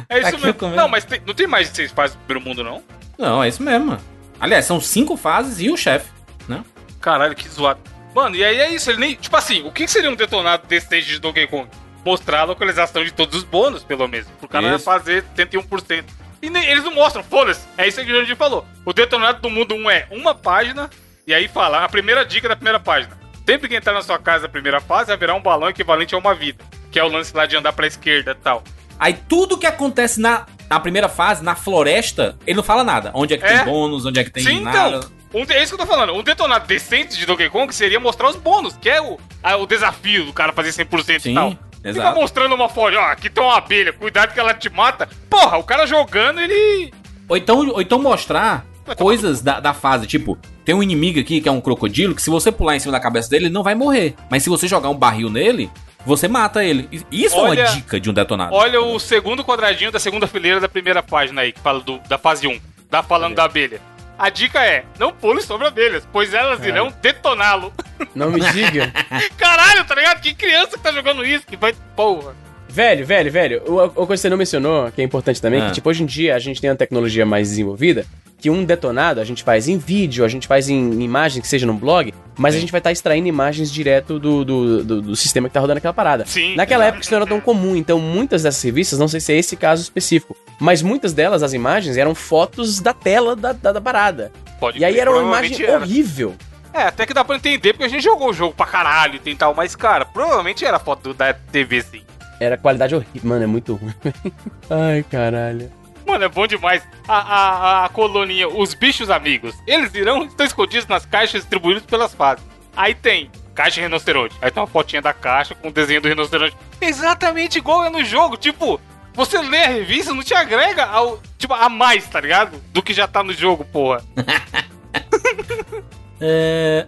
É isso Aqui eu mesmo. Não, mas tem- não tem mais de seis fases do primeiro mundo, não? Não, é isso mesmo, mano. Aliás, são cinco fases e o chefe, né? Caralho, que zoado. Mano, e aí é isso, ele nem. Tipo assim, o que seria um detonado desse stage de Donkey Kong? Mostrar a localização de todos os bônus, pelo menos. Pro cara Isso. fazer 101%. E nem- eles não mostram, foda-se. É isso que o Jandir falou. O detonado do mundo 1 é uma página, e aí fala a primeira dica da primeira página. Sempre que entrar na sua casa na primeira fase, haverá um balão equivalente a uma vida. Que é o lance lá de andar pra esquerda e tal. Aí tudo que acontece na, na primeira fase, na floresta, ele não fala nada. Onde é que É. tem bônus, onde é que tem Sim, nada. então. Um, é isso que eu tô falando. Um detonado decente de Donkey Kong seria mostrar os bônus, que é o, a- o desafio do cara fazer 100% Sim, e tal. Fica exato. mostrando uma folha, ó, aqui tem uma abelha, cuidado que ela te mata. Porra, o cara jogando, ele... Ou então, ou então mostrar tomar coisas da, da fase, tipo, tem um inimigo aqui que é um crocodilo, que se você pular em cima da cabeça dele, ele não vai morrer. Mas se você jogar um barril nele, você mata ele. Isso é Olha- uma dica de um detonado. Olha o segundo quadradinho da segunda fileira da primeira página aí, que fala do- da fase 1. Tá falando da abelha. A dica é, não pule sobre abelhas, pois elas irão detoná-lo. Não me diga. Caralho, tá ligado? Que criança que tá jogando isso, que vai... Porra. velho, velho, velho. Uma uma coisa que você não mencionou, que é importante também, Ah. que tipo, hoje em dia a gente tem uma tecnologia mais desenvolvida, que um detonado a gente faz em vídeo, a gente faz em em imagem, que seja num blog, mas a gente vai estar extraindo imagens direto do, do, do, do sistema que tá rodando aquela parada. Sim. Naquela época isso não era tão comum, então muitas dessas revistas, não sei se é esse caso específico, mas muitas delas, as imagens, eram fotos da tela da, da, da parada. Pode E aí era uma imagem era. horrível. É, até que dá pra entender, porque a gente jogou o jogo pra caralho e tal, mas, cara, provavelmente era foto da TV, sim. Era qualidade horrível. Mano, é muito ruim. Ai, caralho. Mano, é bom demais. A, a, a coluninha, os bichos amigos, eles irão, estão escondidos nas caixas distribuídas pelas fases. Aí tem caixa de rinoceronte. Aí tem uma fotinha da caixa com o desenho do rinoceronte. Exatamente igual é no jogo. Tipo, você lê a revista, não te agrega ao, tipo, a mais, tá ligado? Do que já tá no jogo, porra. É...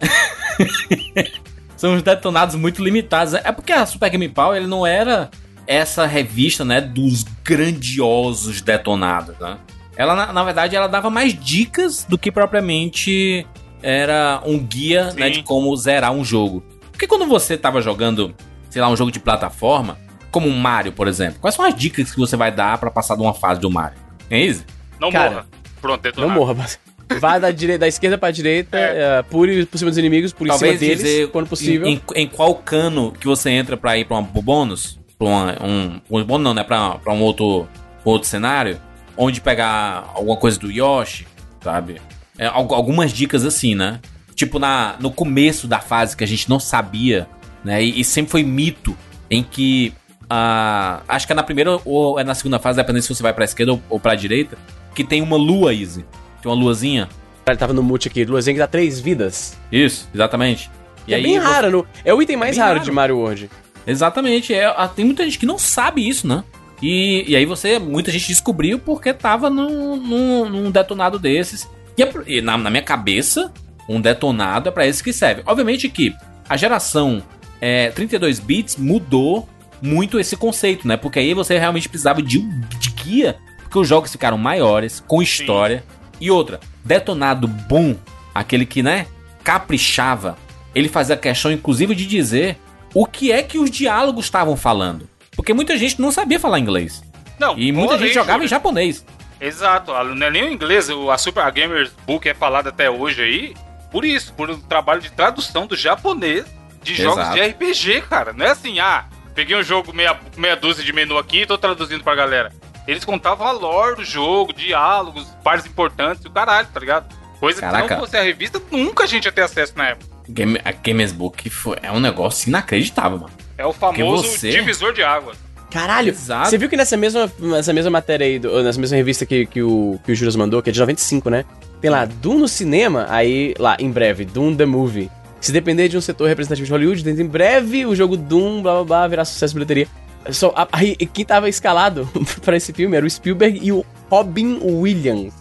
São uns detonados muito limitados. É porque a Super Game Power ele não era essa revista, né, dos grandiosos detonados, né? Ela, na, na verdade, ela dava mais dicas do que propriamente era um guia, Sim. né, de como zerar um jogo. Porque quando você tava jogando, sei lá, um jogo de plataforma, como um Mario, por exemplo, quais são as dicas que você vai dar pra passar de uma fase do Mario? É isso? Não Cara, morra. Pronto, Não detonado. morra, mas... Vá da, direita, da esquerda pra direita, É. é, pule por cima dos inimigos, por em cima deles, quando possível. Em, em- em qual cano que você entra pra ir pra um bônus? Pra um, um bônus não, né? Pra, pra um outro, um outro cenário? Onde pegar alguma coisa do Yoshi, sabe? É, al- algumas dicas assim, né? Tipo na, no começo da fase que a gente não sabia, né? E, e sempre foi mito em que. ah, acho que é na primeira ou é na segunda fase, dependendo se você vai pra esquerda ou, ou pra direita, que tem uma lua, Easy. Tem uma luazinha. Ele tava no mute aqui, luazinha que dá três vidas. Isso, exatamente. E é bem você- rara, no, é o item mais raro, raro. de Mario World. Exatamente, é, ah, tem muita gente que não sabe isso, né? E, e aí você, muita gente descobriu porque tava num, num, num detonado desses. E, é e na, na minha cabeça, um detonado é pra isso que serve. Obviamente que a geração é, 32 bits mudou muito esse conceito, né? Porque aí você realmente precisava de um de guia, porque os jogos ficaram maiores, com história. E outra, detonado bom, aquele que, né, caprichava, ele fazia questão, inclusive, de dizer o que é que os diálogos estavam falando. Porque muita gente não sabia falar inglês. Não, E muita gente jogava em Júlio. japonês. Exato, não é nem o inglês, a Super a Gamers Book é falada até hoje aí, por isso, por um trabalho de tradução do japonês de Exato. jogos de RPG, cara. Não é assim, ah, peguei um jogo meia, meia dúzia de menu aqui e tô traduzindo pra galera. Eles contavam a lore do jogo, diálogos, partes importantes e o caralho, tá ligado? Coisa que Caraca. se não fosse a revista, nunca a gente ia ter acesso na época. Game, a Gamers Book foi, é um negócio inacreditável, mano. É o famoso você- divisor de águas. Caralho, Exato. você viu que nessa mesma, nessa mesma matéria aí, do- nessa mesma revista que, que, o, que o Júlio mandou, que é de 95, né? Tem lá, Doom no cinema, aí lá, em breve, Doom the Movie. Se depender de um setor representativo de Hollywood, dentro em breve o jogo Doom, blá blá blá, virá sucesso de bilheteria. Só, aí, quem tava escalado pra esse filme era o Spielberg e o Robin Williams.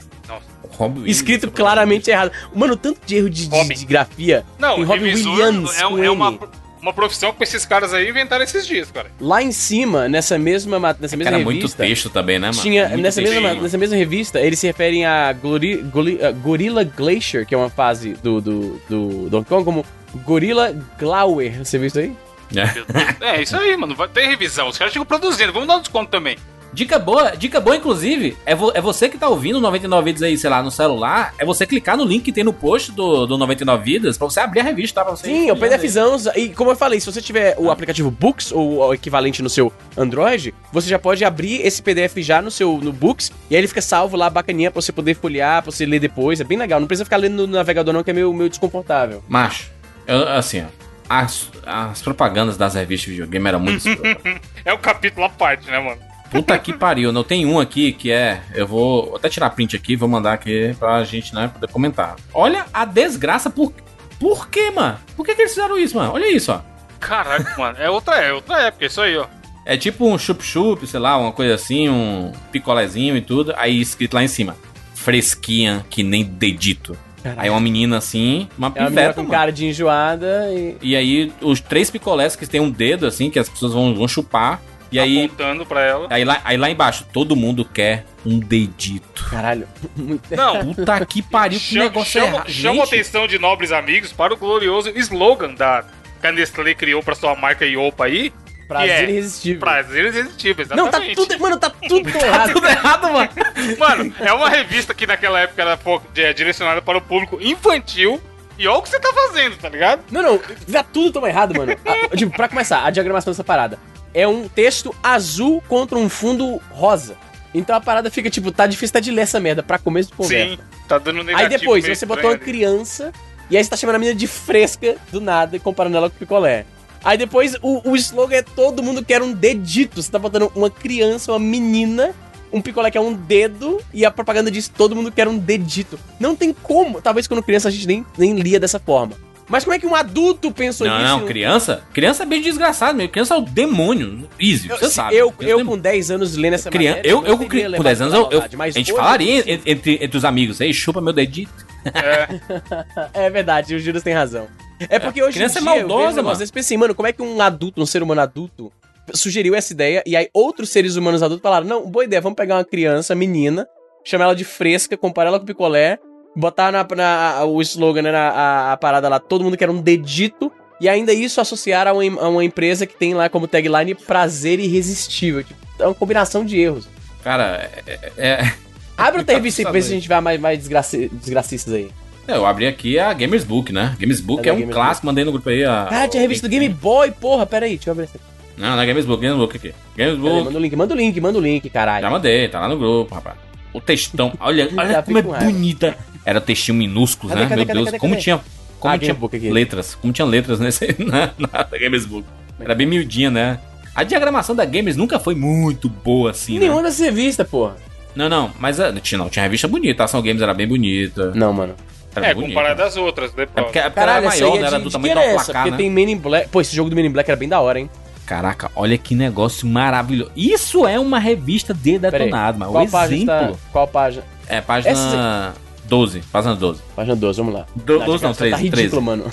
Rob Williams, Escrito claramente errado. Mano, tanto de erro de, de, de grafia. Não, tem Robin Williams. é, um- é uma, uma profissão que esses caras aí inventaram esses dias, cara. Lá em cima, nessa mesma, ma- nessa mesma Cara, muito revista. texto também, né, mano? Tinha, Muito nessa, mesma, nessa mesma revista, eles se referem a Glori, Goli- uh, Gorilla Glacier, que é uma fase do, do, do Donkey Kong, como Gorilla Glauer. Você viu isso aí? É. É, isso aí, mano. Vai ter revisão. Os caras ficam produzindo. Vamos dar um desconto também. Dica boa, dica boa, inclusive, é, vo- é você que tá ouvindo 99 Vidas aí, sei lá, no celular, é você clicar no link que tem no post do, do 99 Vidas pra você abrir a revista, tá? Pra você Sim, é o. PDFzão. E como eu falei, se você tiver o aplicativo Books, ou o equivalente no seu Android, você já pode abrir esse PDF já no seu no Books, e aí ele fica salvo lá, bacaninha, pra você poder folhear, pra você ler depois. É bem legal. Não precisa ficar lendo no navegador, não, que é meio, meio desconfortável. Macho, eu- assim, ó, as, as propagandas das revistas de videogame eram muito. É o capítulo à parte, né, mano? Puta que pariu, não tem um aqui que é. Eu vou vou até tirar print aqui, vou mandar aqui pra gente, né, poder comentar. Olha a desgraça por. Por quê, mano? Por que, que eles fizeram isso, mano? Olha isso, ó. Caraca, mano. É outra, é outra época, isso aí, ó. É tipo um chup-chup, sei lá, uma coisa assim, um picolézinho e tudo. Aí escrito lá em cima: fresquinha que nem dedito. Aí uma menina assim, uma É uma menina piveta, com mano. cara de enjoada e. E aí os três picolés que tem um dedo assim, que as pessoas vão, vão chupar. E aí, Apontando pra ela. aí, lá, aí lá embaixo, todo mundo quer um dedito. Caralho, muito. Não, Puta que pariu, que chama, negócio chama, errado. chama a atenção de nobres amigos para o glorioso slogan da que a Nestlé criou pra sua marca Iopa aí. Prazer é irresistível. Prazer irresistível, Não, exatamente. tá tudo. Mano, tá tudo errado. tudo errado, mano. Mano, é uma revista que naquela época era é, direcionada para o público infantil. E olha o que você tá fazendo, tá ligado? Não, não, tá tudo tão errado, mano. A- tipo, pra começar, a diagramação dessa parada é um texto azul contra um fundo rosa. Então a parada fica tipo, tá difícil tá de ler essa merda pra começo de conversa. Sim, tá dando negativo. Aí depois, você botou uma criança e aí você tá chamando a menina de fresca do nada e comparando ela com o picolé. Aí depois o, o slogan é todo mundo quer um dedito. Você tá botando uma criança, uma menina, um picolé que é um dedo e a propaganda diz todo mundo quer um dedito. Não tem como. Talvez quando criança a gente nem, nem lia dessa forma. Mas como é que um adulto pensou Não, nisso? não, criança. Criança é bem desgraçado mesmo. Criança é o demônio. Easy, Eu, você sabe. eu, eu é com 10 anos lendo essa Criança, matéria, eu, eu com, com levado 10 anos, eu, eu- a gente falaria entre, entre os amigos. Ei, chupa meu dedito. É verdade, o Juras tem razão. É porque hoje criança é em dia eu maldosa, negócio mano. desse, pensa assim, mano, como é que um adulto, um ser humano adulto, sugeriu essa ideia e aí outros seres humanos adultos falaram: não, boa ideia, vamos pegar uma criança, menina, chamar ela de fresca, comparar ela com picolé, botar na, na- o slogan, né, na, a, a parada lá, todo mundo quer um dedito. E ainda isso associar a uma, em- a uma empresa que tem lá como tagline prazer irresistível. Tipo, é uma combinação de erros. Cara, é. é- Abre outra Tá revista aí pra ver se a gente vai mais, mais desgraci, desgracistas aí. é, eu abri aqui a Gamers Book, né? Gamers Book é a um Gamers clássico, mandei no grupo aí. A, Cara, tinha a revista do Game Boy, porra, pera aí, deixa eu abrir essa. Não, não é Gamers Book, Gamers Book aqui. Gamers Pera aí, Book. manda o link, manda o link, manda o link, caralho. Já mandei, tá lá no grupo, rapaz. O textão, olha, olha como é bonita. Era textinho minúsculo, Cadê, né? cadê, Meu cadê, Deus, cadê, como cadê? tinha, como Ah, tinha letras, como tinha letras nesse, na, na Gamers Book. Era bem miudinha, né? A diagramação da Gamers nunca foi muito boa assim, né? Nenhuma dessas revistas, porra. Não, não, mas ah, tinha, não, tinha revista bonita, a Ação Games era bem bonita. Não, mano. Era É, bem comparado às outras, né? É porque, é porque Caralho, era essa maior, aí né? é Era de, do de tamanho que do era essa? placar, Porque né? tem Men in Black. Pô, esse jogo do Men in Black era bem da hora, hein? Caraca, olha que negócio maravilhoso. Isso é uma revista de detonado, mano. Qual O página exemplo. está... Qual página? É página Essa- 12, página 12. Página 12, vamos lá. Do- a 12 não, diagramação 13, Tá ridículo, 13. mano.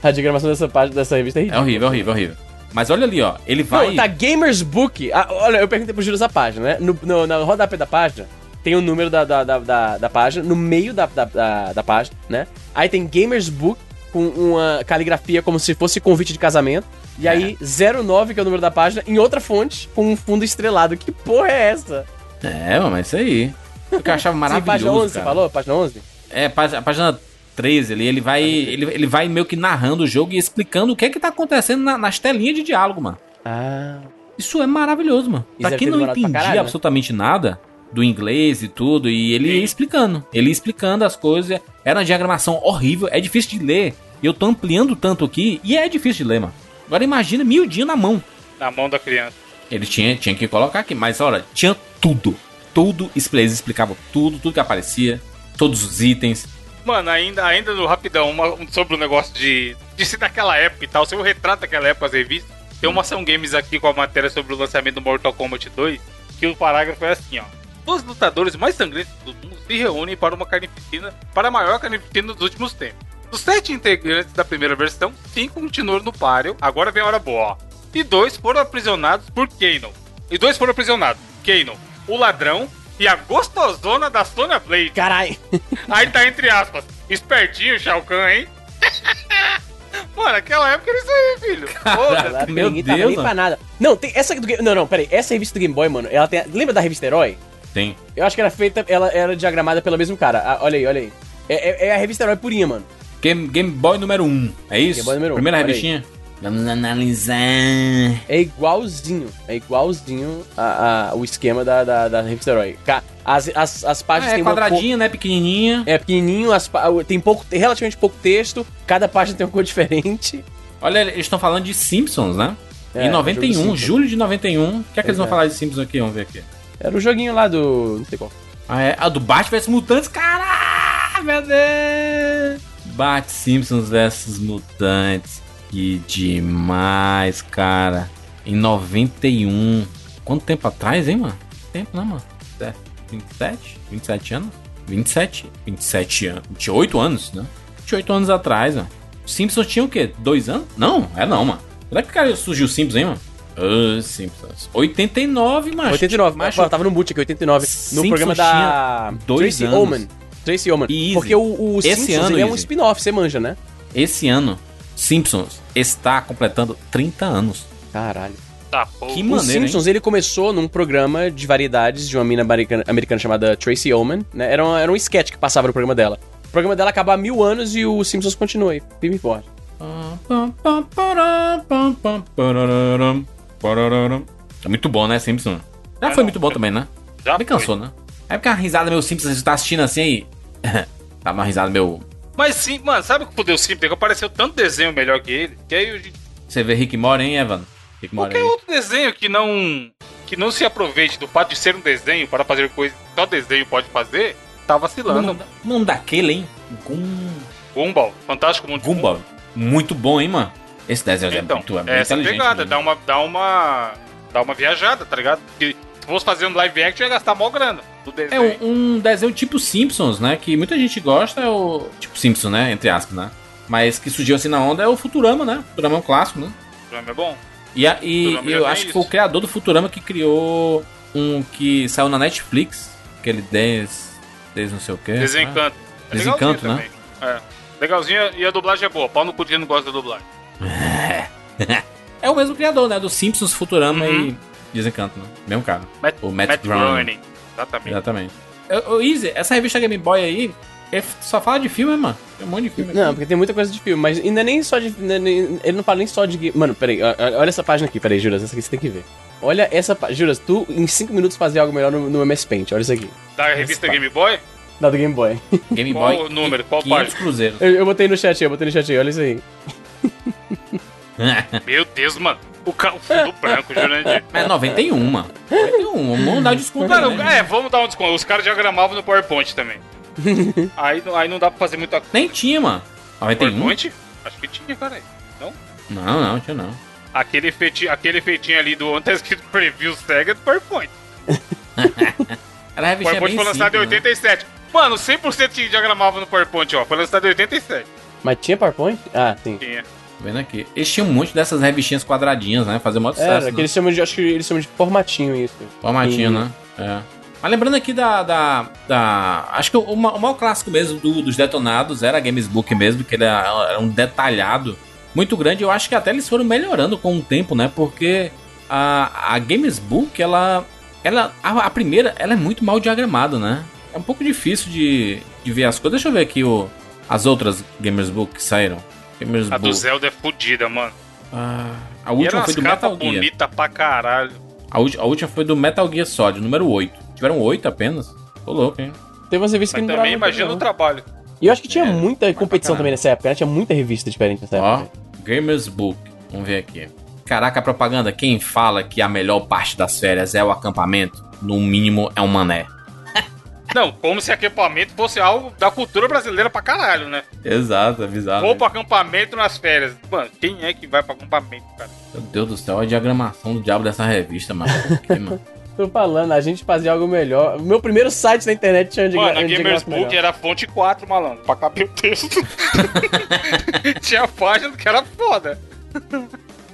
A diagramação dessa página, dessa revista é É ridícula. horrível, horrível, horrível. Mas olha ali, ó. Ele vai. Não, tá Gamers Book. Ah, olha, eu perguntei pro Júlio essa página, né? No, no, na rodapé da página, tem o número da, da, da, da, da página, no meio da, da, da, da página, né? Aí tem Gamers Book com uma caligrafia como se fosse convite de casamento. E aí, 09, que é o número da página, em outra fonte, com um fundo estrelado. Que porra é essa? É, mas isso aí. O que eu achava Sim, maravilhoso. página 11, você cara. falou? Página 11? É, página, a página 13 ali, ele vai. Ele, ele vai meio que narrando o jogo e explicando o que é que tá acontecendo na- nas telinhas de diálogo, mano. Ah. Isso é maravilhoso, mano. Isso Pra quem não entendia caralho, né? absolutamente nada do inglês e tudo, e ele ia explicando. Ele ia explicando as coisas. Era uma diagramação horrível, é difícil de ler. E eu tô ampliando tanto aqui, e é difícil de ler, mano. Agora imagina miudinho na mão. Na mão da criança. Ele tinha, tinha que colocar aqui, mas olha, tinha tudo. Tudo, eles explicavam tudo, tudo que aparecia, todos os itens. Mano, ainda, ainda no rapidão, uma- um- sobre o negócio de, de ser daquela época e tal, se eu retrato daquela época as revistas, tem uma ação games aqui com a matéria sobre o lançamento do Mortal Kombat 2, que o parágrafo é assim, ó. Os lutadores mais sangrentos do mundo se reúnem para uma carnificina, para a maior carnificina dos últimos tempos. Dos sete integrantes da primeira versão, cinco continuam no páreo, agora vem a hora boa, ó. E dois foram aprisionados por Kano. E dois foram aprisionados. Kano, o ladrão e a gostosona da Sonya Blade. Caralho. Aí tá entre aspas, espertinho Shao Kahn, hein? Mano, aquela época era isso aí, filho. Foda-se. Meu Ninguém tava Deus, nem mano. pra nada. Não, tem essa aqui do Game... Não, não, peraí. Essa revista do Game Boy, mano, ela tem... Lembra da revista Herói? Tem. Eu acho que era feita... Ela era diagramada pelo mesmo cara. Ah, olha aí, olha aí. É, é- é a revista Herói purinha, mano. Game, Game Boy número 1, é isso? Game Boy número um, Primeira olha aí. Vamos analisar. É igualzinho. É igualzinho a, a- o esquema da, da, da revista Herói. As, as, as páginas Ah, é têm uma quadradinha, né? Pequenininha. É pequenininho, as tem pouco, tem relativamente pouco texto, cada página tem uma cor diferente. Olha, eles estão falando de Simpsons, né? É, em jogo 91, do Simpsons. julho de 91. O que é que eles vão é. falar de Simpsons aqui? Vamos ver aqui. Era o joguinho lá do. não sei qual. Ah, é? Ah, do Batman vs Mutantes. Caralho, meu Deus! Bat Simpsons vs Mutantes. Que demais, cara. Em 91. Quanto tempo atrás, hein, mano? Tempo, né, mano? É, 27? 27 anos? 27? 27 anos. 28 anos, né? 28 anos atrás, mano. Simpsons tinha o quê? Dois anos? Não, é não, mano. Quando é que cara surgiu o Simpsons, hein, mano? Os Simpsons. 89, macho. 89, Macho, mas tava no boot aqui, 89. No Simpsons programa da tinha dois Tracy anos. Ullman. Tracy Ullman. Easy. Porque o, o Esse Simpsons ano, é um spin-off, você manja, né? Esse ano, Simpsons está completando 30 anos. Caralho. Tá. Que O maneiro, Simpsons, ele começou num programa de variedades de uma mina americana, americana chamada Tracy Ullman, né? Era, um- era um sketch que passava no programa dela. O programa dela acaba há mil anos e o Simpsons continua aí, e forte. É muito bom, né, Simpsons? Já foi muito bom também, né? Já Me cansou, né? É porque a risada meu Simpsons, você tá assistindo assim aí. tá uma risada meu. Mas sim, mano, sabe o que fudeu o Simpsons? Que apareceu tanto desenho melhor que ele, que aí Você vê Rick Mori, hein, Evan? Rick Mori. qualquer outro desenho que não que não se aproveite do fato de ser um desenho para fazer coisas que só desenho pode fazer, tá vacilando. nome, o nome daquele, hein? Gum... Gumball, fantástico mundo Gumball. Muito bom, hein, mano? Esse desenho Então, é muito, é muito essa inteligente. pegada, dá uma, dá uma dá uma viajada, tá ligado? Porque se fosse fazendo live action, ia gastar mó grana do É desenho. um, um desenho tipo Simpsons, né? Que muita gente gosta, é o. Tipo Simpsons, né? Entre aspas, né? Mas que surgiu assim na onda é o Futurama, né? Futurama é um clássico, né? O programa é bom. E, a- e Futurama eu acho que foi o criador do Futurama que criou um que saiu na Netflix, aquele 10, 10 não sei o que. Desencanto. É Desencanto, legalzinho também. É. Legalzinho e a dublagem é boa. Pau no cu de não gosta da dublagem. É o mesmo criador, né? Do Simpsons, Futurama Uhum. e Desencanto, né? Mesmo cara. Matt, O Matt Matt, Groening. Exatamente. Exatamente. Ô, ô, Easy, essa revista Game Boy aí, ele só fala de filme, mano. Tem um monte de filme aqui. Não, porque tem muita coisa de filme, mas ainda nem só de. é nem- Ele não fala nem só de. game- Mano, peraí, olha essa página aqui, peraí, Juras, essa aqui você tem que ver. Olha essa página. Juras, tu em 5 minutos fazia algo melhor no, no MS Paint, olha isso aqui. Da revista Game Boy? Da do Game Boy. Game Qual Boy. o número? Qual 500 página? cruzeiros. Eu, eu botei no chat aí, eu botei no chat aí, olha isso aí. Meu Deus, mano. O, ca... o fundo branco, Jurandir. É 91, mano. 91, vamos dar desconto aí, Mano, né? é, vamos dar um desconto. Os caras diagramavam no PowerPoint também. aí, não- aí não dá pra fazer muita coisa. Nem tinha, mano. 91? PowerPoint? Acho que tinha, cara. Não? Não, não, tinha não. Aquele, efeiti... Aquele efeitinho ali do onde tá escrito Preview Tag é do PowerPoint. Revistinha PowerPoint bem foi lançado em simples, né? 87. Mano, 100% que diagramava no PowerPoint, ó. Foi lançado em 87. Mas tinha PowerPoint? Ah, sim. Tinha. Vendo aqui. Eles tinham um monte dessas revistinhas quadradinhas, né? Fazer mó sucesso. Era, né? que eles chamam de. Acho que eles chamam de formatinho isso. Formatinho, Sim. né? É. Mas lembrando aqui da. da, da- acho que o, o maior clássico mesmo do- dos detonados era a Games Book mesmo, que ele era, era um detalhado muito grande. Eu acho que até eles foram melhorando com o tempo, né? Porque a, a Games Book, ela. ela a, a primeira, ela é muito mal diagramada, né? É um pouco difícil de, de ver as coisas. Deixa eu ver aqui o, as outras Gamers Book que saíram. Gamers A do Book. Zelda é fodida, mano. Ah, a última foi umas do Metal Gear. bonitas pra caralho. A, a última foi do Metal Gear Solid, número 8. Tiveram 8 apenas. Tô louco, hein? Teve umas revistas que não também imagina o trabalho. E eu acho que tinha É, muita competição também nessa época, né? Tinha muita revista diferente nessa Ó, época. Gamers Book. Vamos ver aqui. Caraca, a propaganda. Quem fala que a melhor parte das férias é o acampamento, no mínimo é um mané. Não, como se acampamento fosse algo da cultura brasileira pra caralho, né? Exato, é bizarro. Vou pro acampamento nas férias. Mano, quem é que vai pro acampamento, cara? Meu Deus do céu, a diagramação do diabo dessa revista, mano. Quê, mano? Tô falando, a gente fazia algo melhor. Meu primeiro site na internet tinha de Mano, a de Gamers graça Book melhor. era fonte 4, malandro, pra caber o texto. Tinha página que era foda.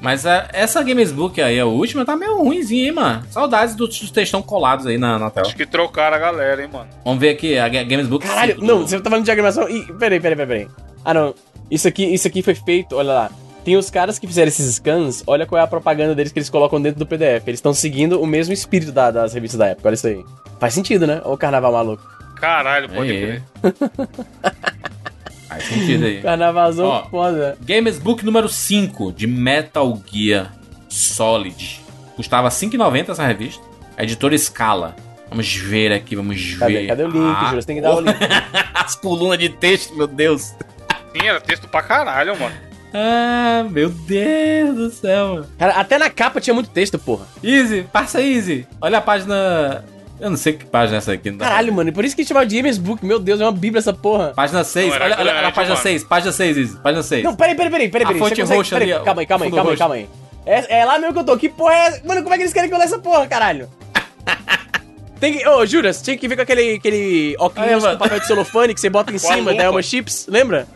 Mas a- essa Gamers Book aí, a última, tá meio ruimzinha, hein, mano. Saudades dos, dos textão colados aí na, na tela. Acho que trocaram a galera, hein, mano. Vamos ver aqui, a Ga- Gamers Book. Caralho, não, você tá falando de diagramação. Ih, peraí, peraí, peraí, peraí. Ah, não. Isso aqui, isso aqui foi feito, olha lá. Tem os caras que fizeram esses scans, olha qual é a propaganda deles que eles colocam dentro do PDF. Eles estão seguindo o mesmo espírito da- das revistas da época, olha isso aí. Faz sentido, né? O carnaval maluco. Caralho, pode crer. Faz sentido aí. Carnavalzão Ó. foda. Gamers Book número 5 de Metal Gear Solid. Custava R$ 5,90 essa revista. A editora Scala. Vamos ver aqui, vamos ver. Cadê, cadê o link, Ah, Júlio? Você tem que dar o link. As colunas de texto, meu Deus. Sim, era texto pra caralho, mano. Ah, meu Deus do céu, mano. Cara, até na capa tinha muito texto, porra. Easy, passa Easy. Olha a página. Eu não sei que página é essa aqui. Caralho, mano, e por isso que chamava de Gamers Book. Meu Deus, é uma bíblia essa porra. Página 6, Não, era olha, olha, olha página mano. 6, página 6, Easy, página 6. Não, peraí, peraí, peraí, peraí. A peraí. fonte Você consegue- roxa peraí, ali, Calma aí, calma aí, calma aí, calma aí. É, é lá mesmo que eu tô. Que porra é essa? Mano, como é que eles querem que eu leia essa porra, caralho? Tem que. Ô, Juras, tinha que vir com aquele, aquele óculos Aí, com mano. papel de celofane que você bota em Com a cima da Elma Chips, lembra?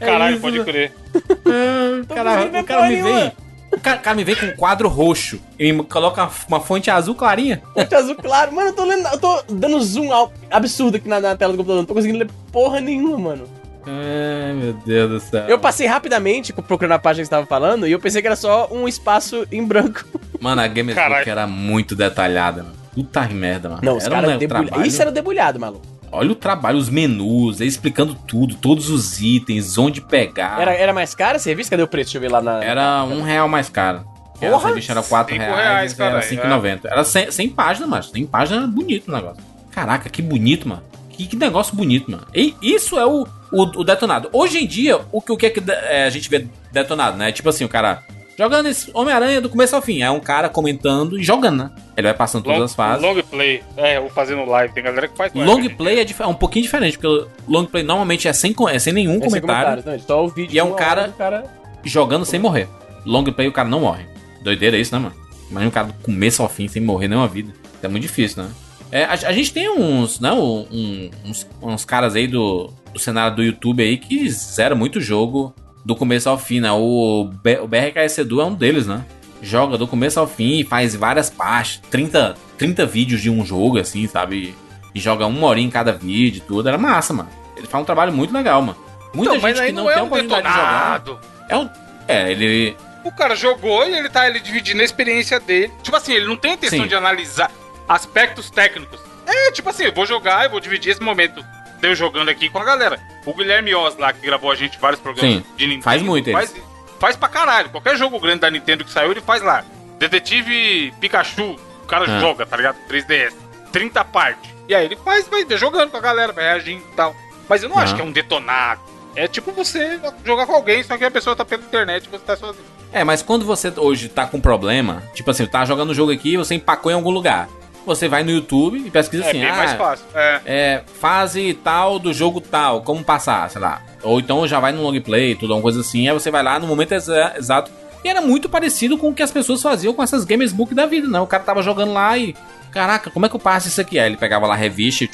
Caralho, isso, pode crer. Ah, cara, conseguindo ver o cara me vem. O cara, cara me vem com um quadro roxo e me coloca uma, uma fonte azul clarinha. Fonte azul claro. Mano, eu tô lendo. Eu tô dando zoom absurdo aqui na, na tela do computador. Não tô conseguindo ler porra nenhuma, mano. Ai, meu Deus do céu. Eu passei rapidamente procurando a página que você tava falando e eu pensei que era só um espaço em branco. Mano, a Gamers. Book era muito detalhada, mano. Puta merda, mano. Não, os era caras um debulharam. trabalho- Isso era debulhado, maluco. Olha o trabalho, os menus, ele explicando tudo, todos os itens, onde pegar. Era, era mais caro essa revista? Cadê o preço? Deixa eu ver lá na. Era um real mais caro. Porra! Essa revista era 4 Cinco reais, reais, era caralho, 5,90. Era 100, 100 páginas, mas 100 páginas bonito o negócio. Caraca, que bonito, mano. Que, que negócio bonito, mano. E isso é o, o, o detonado. Hoje em dia, o que, o que é que é, a gente vê detonado, né? Tipo assim, o cara jogando esse Homem-Aranha do começo ao fim. É um cara comentando e jogando, né? Ele vai passando todas Long, as fases. long play. É, ou fazendo live. Tem galera que faz live. Long né? play é, é um pouquinho diferente, porque long play normalmente é sem, é sem nenhum É sem comentário, comentários, não, só o vídeo E é um cara- cara. jogando sem morrer. Long play o cara não morre. Doideira isso, né, mano? Imagina um cara do começo ao fim sem morrer nenhuma vida. É muito difícil, né? É, a, a gente tem uns, né, um- uns, uns caras aí do, do cenário do YouTube aí que zeram muito jogo do começo ao fim, né? O, B, o BRKS Edu é um deles, né? joga do começo ao fim, faz várias partes, 30, 30 vídeos de um jogo, assim, sabe? E joga uma hora em cada vídeo e tudo. Era massa, mano. Ele faz um trabalho muito legal, mano. Muita Então, mas gente aí que não, não é tem um oportunidade de jogar. detonado. É um. É, ele. O cara jogou e ele tá ali dividindo a experiência dele. Tipo assim, ele não tem a intenção Sim. de analisar aspectos técnicos. É, tipo assim, eu vou jogar, eu vou dividir esse momento eu jogando aqui com a galera. O Guilherme Oz lá, que gravou a gente vários programas Sim, de Nintendo. faz muito. Faz, faz pra caralho. Qualquer jogo grande da Nintendo que saiu, ele faz lá. Detetive Pikachu, o cara Ah. joga, tá ligado? 3DS. 30 partes. E aí ele faz, vai jogando com a galera, vai reagindo e tal. Mas eu não acho Ah. que é um detonado. É tipo você jogar com alguém, só que a pessoa tá pela internet e você tá sozinho. É, mas quando você hoje tá com problema, tipo assim, tá jogando o jogo aqui e você empacou em algum lugar. Você vai no YouTube e pesquisa É assim, bem mais ah, fácil. É. é, fase tal do jogo tal, como passar, sei lá. Ou então já vai no long play, tudo, alguma coisa assim, aí você vai lá no momento exa- exato. E era muito parecido com o que as pessoas faziam com essas Gamers Book da vida, né? O cara tava jogando lá e. Caraca, como é que eu passo isso aqui? Aí ele pegava lá a revista e.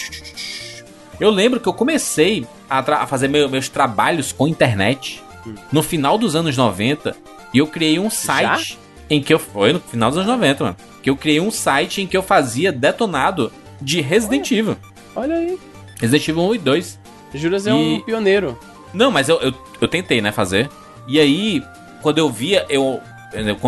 Eu lembro que eu comecei a, a fazer meu- meus trabalhos com internet no final dos anos 90 e eu criei um site em que eu. Foi no final dos anos 90, mano. Que eu criei um site em que eu fazia detonado de Resident Evil. Olha aí. Resident Evil 1 e 2. Juras é E- um pioneiro. Não, mas eu, eu, eu tentei, né, fazer. E aí, quando eu via, eu,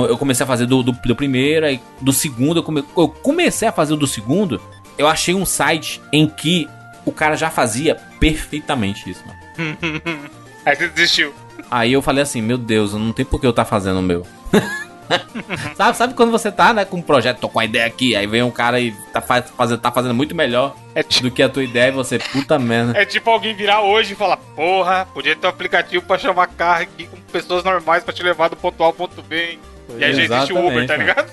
eu comecei a fazer do, do, do primeiro, aí do segundo, eu, come, eu comecei a fazer o do segundo, eu achei um site em que o cara já fazia perfeitamente isso, mano. Aí você desistiu. Aí eu falei assim, meu Deus, não tem por que eu tá fazendo o meu. sabe, sabe quando você tá, né, com um projeto, tô com a ideia aqui, aí vem um cara e tá, faz, fazendo, tá fazendo muito melhor É, ti- do que a tua ideia e você, puta merda. é tipo alguém virar hoje e falar: Porra, podia ter um aplicativo pra chamar carro aqui com pessoas normais pra te levar do ponto A ao ponto B. hein? E aí já existe o Uber, tá ligado?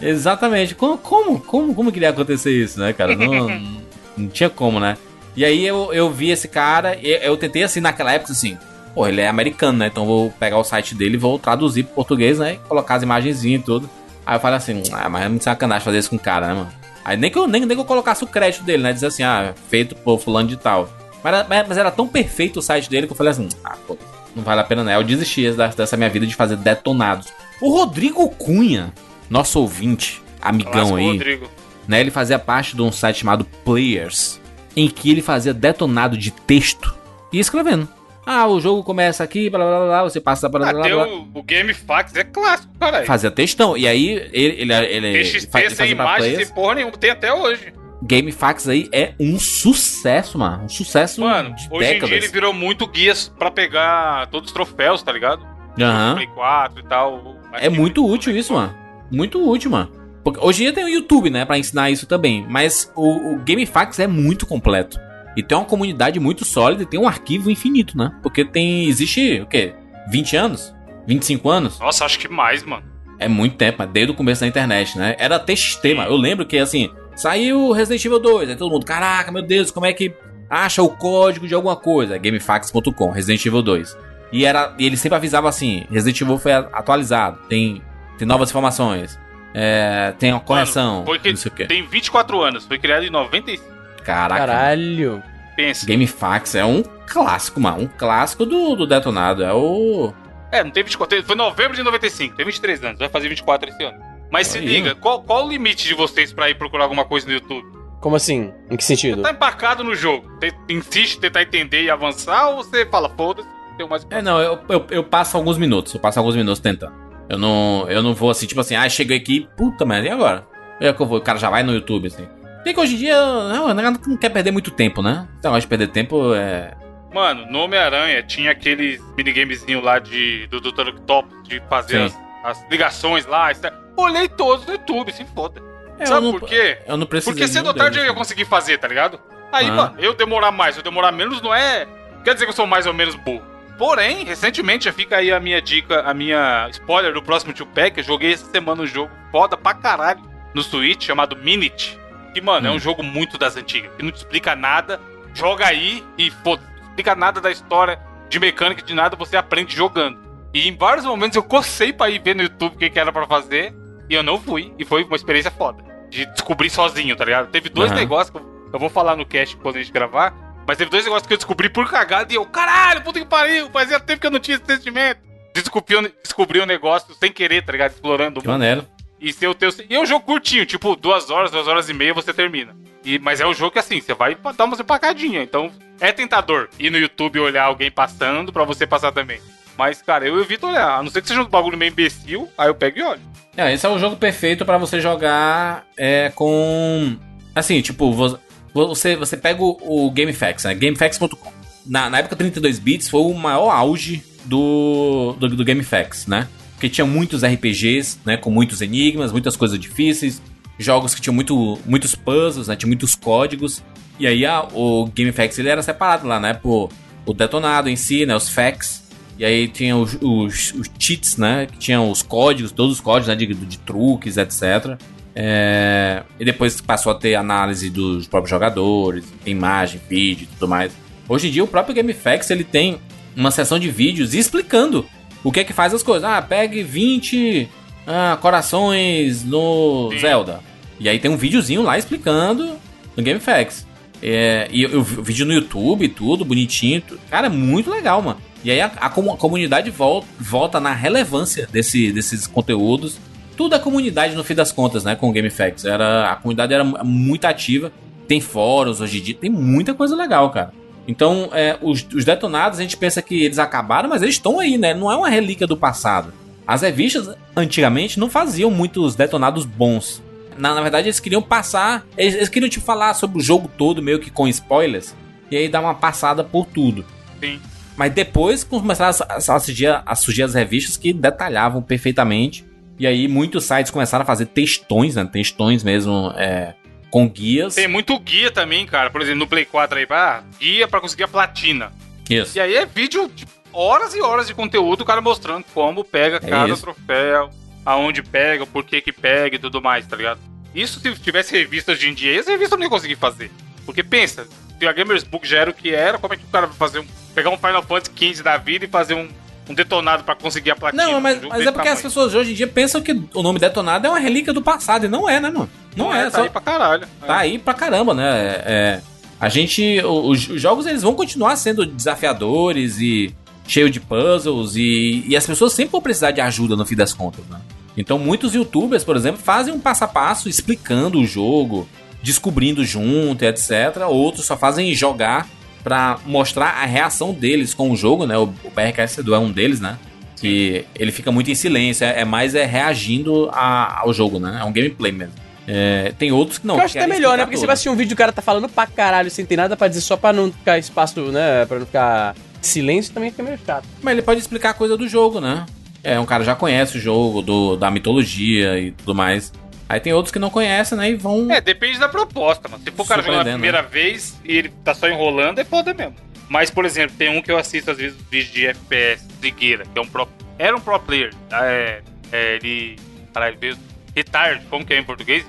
Exatamente. Como, como, como, como queria acontecer isso, né, cara? Não, não tinha como, né? E aí eu, eu vi esse cara, e eu tentei assim naquela época assim, pô, ele é americano, né? Então eu vou pegar o site dele e vou traduzir pro português, né? E colocar as imagenzinhas e tudo. Aí eu falei assim, ah, mas é muito sacanagem fazer isso com o cara, né, mano? Aí nem que, eu, nem, nem que eu colocasse o crédito dele, né? Dizer assim, ah, feito por fulano de tal. Mas, era- mas, era tão perfeito o site dele que eu falei assim, ah, pô, não vale a pena, né? Eu desisti dessa, minha vida de fazer detonados. O Rodrigo Cunha, nosso ouvinte, amigão aí Rodrigo. né? Ele fazia parte de um site chamado Players, em que ele fazia detonado de texto e escrevendo. Ah, o jogo começa aqui, blá blá blá, blá você passa blá blá blá. Até blá. o, o GameFAQs é clássico, caralho. Fazia textão. E aí ele, ele, ele, TXT fa- ele sem imagem, sem porra nenhuma. Tem até hoje. GameFAQs aí é um sucesso, mano. Um sucesso Mano, hoje em décadas. dia ele virou muito guias pra pegar todos os troféus, tá ligado? Aham. Play 4 e tal. É muito útil isso, mano. Muito útil, mano. Porque hoje em dia tem o YouTube, né, Pra ensinar isso também. Mas o, o GameFAQs é muito completo. E tem uma comunidade muito sólida e tem um arquivo infinito, né? Porque tem. Existe o quê? 20 anos? 25 anos? Nossa, acho que mais, mano. É muito tempo, desde o começo da internet, né? Era TXT, mano. Eu lembro que assim, saiu Resident Evil 2, aí todo mundo, caraca, meu Deus, como é que acha o código de alguma coisa? Gamefax.com, Resident Evil 2. E, era, e ele sempre avisava assim: Resident Evil foi atualizado, tem, tem novas informações, é, tem uma correção, foi que não sei o quê. Tem 24 anos. Foi criado em 95. Caraca, Caralho. Pensa. Gamefax é um clássico, mano. Um clássico do, do detonado. É o. É, não tem 24. Foi novembro de 95. Tem 23 anos. Vai fazer 24 esse ano. Mas se Aí, liga, qual, qual o limite de vocês pra ir procurar alguma coisa no YouTube? Como assim? Em que sentido? Tá empacado no jogo. Te- insiste em tentar entender e avançar ou você fala, foda-se, tem mais. É, não, eu, eu, eu passo alguns minutos. Eu passo alguns minutos tentando. Eu não, eu não vou assim, tipo assim, ah, cheguei aqui, puta merda, e agora? É que eu vou, o cara já vai no YouTube, assim. Tem que hoje em dia, não, não, quer perder muito tempo, né? Então, acho que perder tempo é. Mano, no Homem-Aranha tinha aqueles minigamezinho lá de, do Dr. Octopus de fazer as, as ligações lá. etc. Olhei todos no YouTube, se foda. É, Sabe não, por quê? Eu não preciso. Porque cedo ou tarde eu ia conseguir fazer, tá ligado? Aí, Ah. mano, eu demorar mais, eu demorar menos não é. Quer dizer que eu sou mais ou menos burro. Porém, recentemente já fica aí a minha dica, a minha spoiler do próximo Tio Pack. Eu joguei essa semana um jogo foda pra caralho no Switch chamado Minute. Que, mano, é Hum. um jogo muito das antigas. Que não te explica nada. Joga aí e foda. Não explica nada da história, de mecânica, de nada. Você aprende jogando. E em vários momentos eu cocei pra ir ver no YouTube o que, que era pra fazer. E eu não fui. E foi uma experiência foda. De descobrir sozinho, tá ligado? Teve dois Aham. negócios que eu, eu vou falar no cast quando a gente gravar. Mas teve dois negócios que eu descobri por cagada e eu, caralho, puta que pariu, fazia tempo que eu não tinha esse sentimento. descobrir, descobrir um negócio sem querer, tá ligado? Explorando o mundo. maneiro. E ser o teu. E é um jogo curtinho, tipo, duas horas, duas horas e meia você termina. E, mas é um jogo que assim, você vai dar uma empacadinha. Então é tentador ir no YouTube olhar alguém passando pra você passar também. Mas, cara, eu evito olhar. A não ser que seja um bagulho meio imbecil, aí eu pego e olho. É, esse é o jogo perfeito pra você jogar é, com. Assim, tipo, vo- você, você pega o, o GameFAQs, né? GameFAQs.com. Na, na época 32 bits foi o maior auge do, do, do GameFAQs, né? Porque tinha muitos RPGs, né? Com muitos enigmas, muitas coisas difíceis, jogos que tinham muito, muitos puzzles, né? Tinha muitos códigos. E aí a- o GameFAQs ele era separado lá, né? Por o detonado em si, né? Os facts. E aí tinha os, os, os cheats, né? Que tinham os códigos, todos os códigos, né? De, de truques, etc. É, e depois passou a ter análise dos próprios jogadores, imagem, vídeo e tudo mais. Hoje em dia o próprio GameFAQs ele tem uma seção de vídeos explicando o que é que faz as coisas. Ah, pegue 20 ah, corações no Sim. Zelda. E aí tem um videozinho lá explicando no GameFAQs. É, e o vídeo no YouTube tudo, bonitinho. Cara, é muito legal, mano. E aí a, a comu- a comunidade volta, volta na relevância desse, desses conteúdos. Tudo a comunidade, no fim das contas, né? Com o GameFAQs. Era, a comunidade era mu- muito ativa. Tem fóruns hoje em dia, tem muita coisa legal, cara. Então, é, os, os detonados, a gente pensa que eles acabaram, mas eles estão aí, né? Não é uma relíquia do passado. As revistas, antigamente, não faziam muitos detonados bons. Na, na verdade, eles queriam passar. Eles, eles queriam te falar sobre o jogo todo, meio que com spoilers. E aí dar uma passada por tudo. Sim. Mas depois começaram a, a, surgir, a surgir as revistas que detalhavam perfeitamente. E aí muitos sites começaram a fazer textões, né? Textões mesmo, é, com guias. Tem muito guia também, cara. Por exemplo, no Play 4 aí, ah, guia pra conseguir a platina. Isso. E aí é vídeo de horas e horas de conteúdo, o cara mostrando como pega É cada isso. troféu, aonde pega, por que que pega e tudo mais, tá ligado? Isso se tivesse revistas de dia, essa revista eu não ia conseguir fazer. Porque pensa, se a Gamers Book já era o que era, como é que o cara vai fazer um. pegar um Final Fantasy XV da vida e fazer um, um detonado pra conseguir a platina? Não, mas, Um jogo mas é porque as tamanho. pessoas de hoje em dia pensam que o nome detonado é uma relíquia do passado. E não é, né, mano? Não, é, tá só aí pra caralho. tá aí pra caramba, né? É, é, a gente. Os, os jogos eles vão continuar sendo desafiadores e cheio de puzzles e, e as pessoas sempre vão precisar de ajuda no fim das contas, né? Então muitos youtubers, por exemplo, fazem um passo a passo explicando o jogo, descobrindo junto, etc. Outros só fazem jogar pra mostrar a reação deles com o jogo, né? O, o BRKS é um deles, né? Que ele fica muito em silêncio, é, é mais é reagindo a- ao jogo, né? É um gameplay mesmo. É, tem outros que não. eu acho que é melhor, né? Porque você tudo. vai assistir um vídeo do cara tá falando pra caralho sem ter nada pra dizer só pra não ficar espaço, né? Pra não ficar silêncio também fica meio chato. Mas ele pode explicar coisa do jogo, né? É, um cara já conhece o jogo, do, da mitologia e tudo mais. Aí tem outros que não conhecem, né? E vão. É, depende da proposta, mano. Se for o cara jogando a Surpreendendo, primeira vez e ele tá só enrolando, é foda mesmo. Mas, por exemplo, tem um que eu assisto às vezes vídeos de FPS, Zigueira, que é um pro. Era um pro player. tá? É, é, ele. Caralho, ele veio. Retired, como que é em português?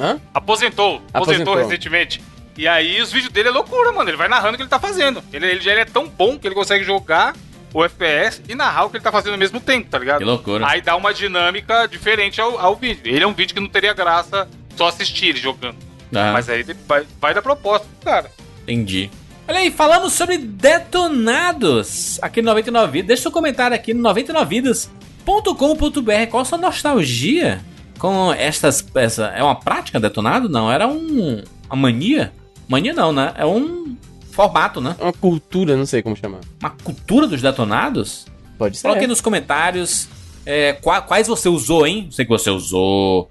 Hã? Aposentou. Aposentou, Aposentou. recentemente. E aí os vídeos dele é loucura, mano. Ele vai narrando o que ele tá fazendo. Ele, ele já ele é tão bom que ele consegue jogar o FPS e narrar o que ele tá fazendo ao mesmo tempo, tá ligado? Que loucura. Aí dá uma dinâmica diferente ao, ao vídeo. Ele é um vídeo que não teria graça só assistir ele jogando. Ah, Mas aí vai, vai da proposta, cara. Entendi. Olha aí, falamos sobre detonados aqui no 99 Vidas. Deixa seu comentário aqui no 99vidas.com.br. Qual a sua nostalgia com estas. Essa, é uma prática detonado? Não, era um. Uma mania? Mania não, né? É um formato, né? Uma cultura, não sei como chamar. Uma cultura dos detonados. Pode ser. Coloque aí nos comentários é, qua- quais você usou, hein? Sei que você usou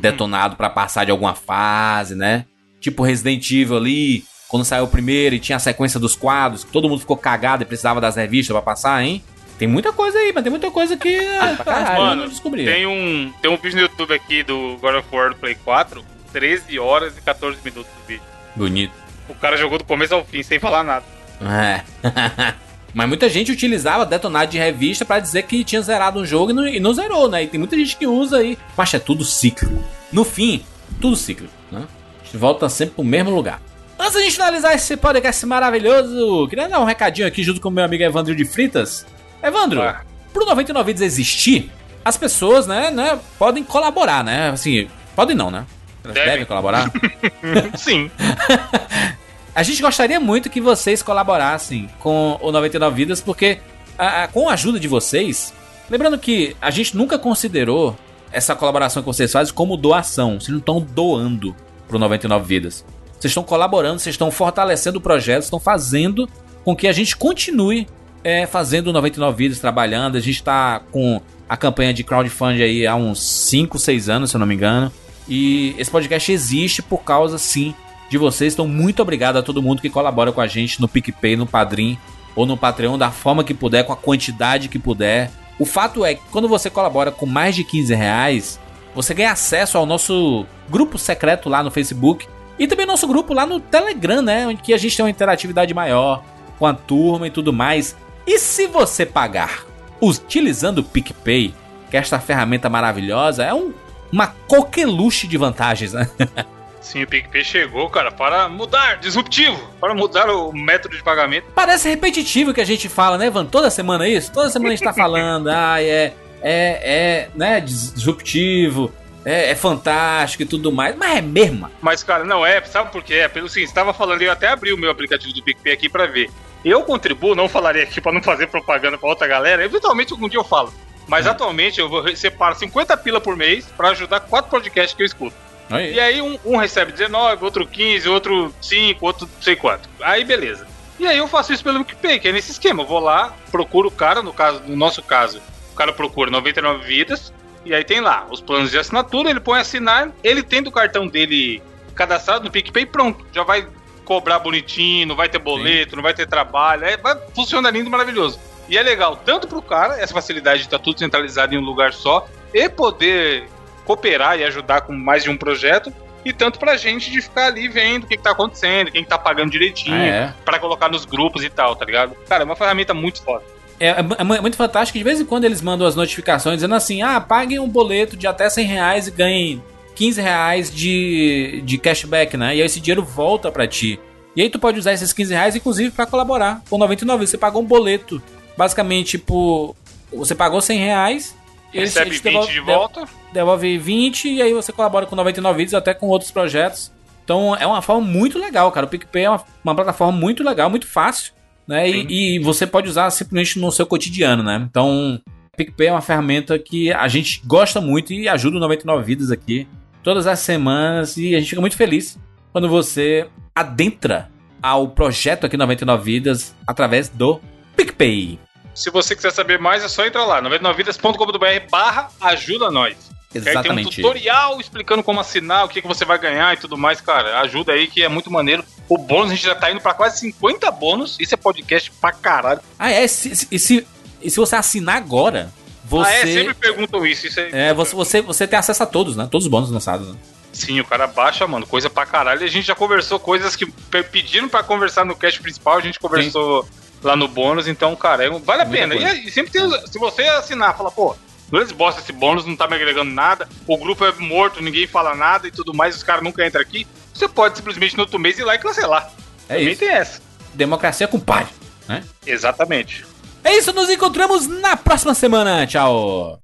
detonado pra passar de alguma fase, né? Tipo Resident Evil ali, quando saiu o primeiro e tinha a sequência dos quadros, que todo mundo ficou cagado e precisava das revistas pra passar, hein? Tem muita coisa aí, mas tem muita coisa que ah, caralho. eu Mano, não descobri. Tem um, tem um vídeo no YouTube aqui do God of War do Play 4, 13 horas e 14 minutos do vídeo. Bonito. O cara jogou do começo ao fim, sem falar nada. É. Mas muita gente utilizava detonado de revista pra dizer que tinha zerado um jogo e não, e não zerou, né? E tem muita gente que usa aí. Mas é tudo cíclico. No fim, tudo cíclico, né? A gente volta sempre pro mesmo lugar. Antes da gente finalizar esse podcast maravilhoso, queria dar um recadinho aqui junto com o meu amigo Evandro de Fritas. Evandro, Ah. pro 99 Vidas existir, as pessoas, né, né, podem colaborar, né? Assim, podem não, né? Elas Devem. devem colaborar. Sim. A gente gostaria muito que vocês colaborassem com o 99 Vidas, porque a- a- com a ajuda de vocês, Lembrando que a gente nunca considerou essa colaboração que vocês fazem como doação. Vocês não estão doando pro 99 Vidas. Vocês estão colaborando, vocês estão fortalecendo o projeto, estão fazendo com que a gente continue é, fazendo 99 Vidas, trabalhando. A gente está com a campanha de crowdfunding aí há uns 5, 6 anos, se eu não me engano. E esse podcast existe por causa, sim, de vocês. Então, muito obrigado a todo mundo que colabora com a gente no PicPay, no Padrim ou no Patreon, da forma que puder, com a quantidade que puder. O fato é que quando você colabora com mais de 15 reais, você ganha acesso ao nosso grupo secreto lá no Facebook e também nosso grupo lá no Telegram, né? Onde a gente tem uma interatividade maior com a turma e tudo mais. E se você pagar utilizando o PicPay, que é esta ferramenta maravilhosa, é um, uma coqueluche de vantagens, né? Sim, o PicPay chegou, cara, para mudar, disruptivo, para mudar o método de pagamento. Parece repetitivo que a gente fala, né, Van? Toda semana é isso? Toda semana a gente tá falando, ah, é, é, é, né, disruptivo, é, é, fantástico e tudo mais, mas é mesmo. Mas, cara, não é, sabe por quê? É pelo seguinte, estava falando, eu até abri o meu aplicativo do PicPay aqui para ver. Eu contribuo, não falarei aqui para não fazer propaganda para outra galera, eventualmente algum dia eu falo. Mas hum. atualmente eu vou separar 50 pila por mês para ajudar quatro podcasts que eu escuto. Aí. E aí um, um, recebe 19, outro 15, outro 5, outro não sei quanto. Aí beleza. E aí eu faço isso pelo PicPay, que é nesse esquema. Eu vou lá, procuro o cara, no caso, no nosso caso, o cara procura 99 vidas, e aí tem lá os planos de assinatura, ele põe assinar, ele tendo o cartão dele cadastrado no PicPay, pronto, já vai cobrar bonitinho, não vai ter boleto, Sim. não vai ter trabalho, é, vai, funciona lindo, maravilhoso. E é legal tanto pro cara, essa facilidade de estar tá tudo centralizado em um lugar só, e poder cooperar e ajudar com mais de um projeto, e tanto pra gente de ficar ali vendo o que, que tá acontecendo, quem que tá pagando direitinho, ah, é. para colocar nos grupos e tal, tá ligado? Cara, é uma ferramenta muito foda. É, é, é, muito fantástico que de vez em quando eles mandam as notificações dizendo assim: ah, paguem um boleto de até 100 reais e ganhem 15 reais de, de cashback, né? E aí esse dinheiro volta para ti. E aí tu pode usar esses 15 reais, inclusive, para colaborar. Com 99, você pagou um boleto. Basicamente, por. Você pagou 100 reais Recebe eles 20 devolve, de volta. Devolve 20 e aí você colabora com 99 vídeos até com outros projetos. Então é uma forma muito legal, cara. O PicPay é uma, uma plataforma muito legal, muito fácil, né? E, e, você pode usar simplesmente no seu cotidiano, né? Então, PicPay é uma ferramenta que a gente gosta muito e ajuda o 99 Vidas aqui todas as semanas e a gente fica muito feliz quando você adentra ao projeto aqui 99 Vidas através do PicPay. Se você quiser saber mais, é só entrar lá, 99vidas.com.br barra ajuda nós. Exatamente. Aí tem um tutorial explicando como assinar, o que, que você vai ganhar e tudo mais, cara. Ajuda aí que é muito maneiro. O bônus, a gente já tá indo pra quase 50 bônus. Isso é podcast pra caralho. Ah, é? Se, se, e se, e se você assinar agora, você... Ah, é? Sempre perguntam isso. isso é, é você, você, você tem acesso a todos, né? Todos os bônus lançados, né? Sim, o cara baixa, mano, coisa pra caralho. A gente já conversou coisas que pediram pra conversar no cast principal, a gente conversou... Sim lá no bônus, então, cara, é, vale a pena. E, e, sempre tem. Se você assinar, fala, pô, beleza, bosta esse bônus, não tá me agregando nada, o grupo é morto, ninguém fala nada e tudo mais, os caras nunca entram aqui, você pode simplesmente no outro mês ir lá e cancelar. É Também isso. tem essa. Democracia com pai, né? Exatamente. É isso, nos encontramos na próxima semana. Tchau.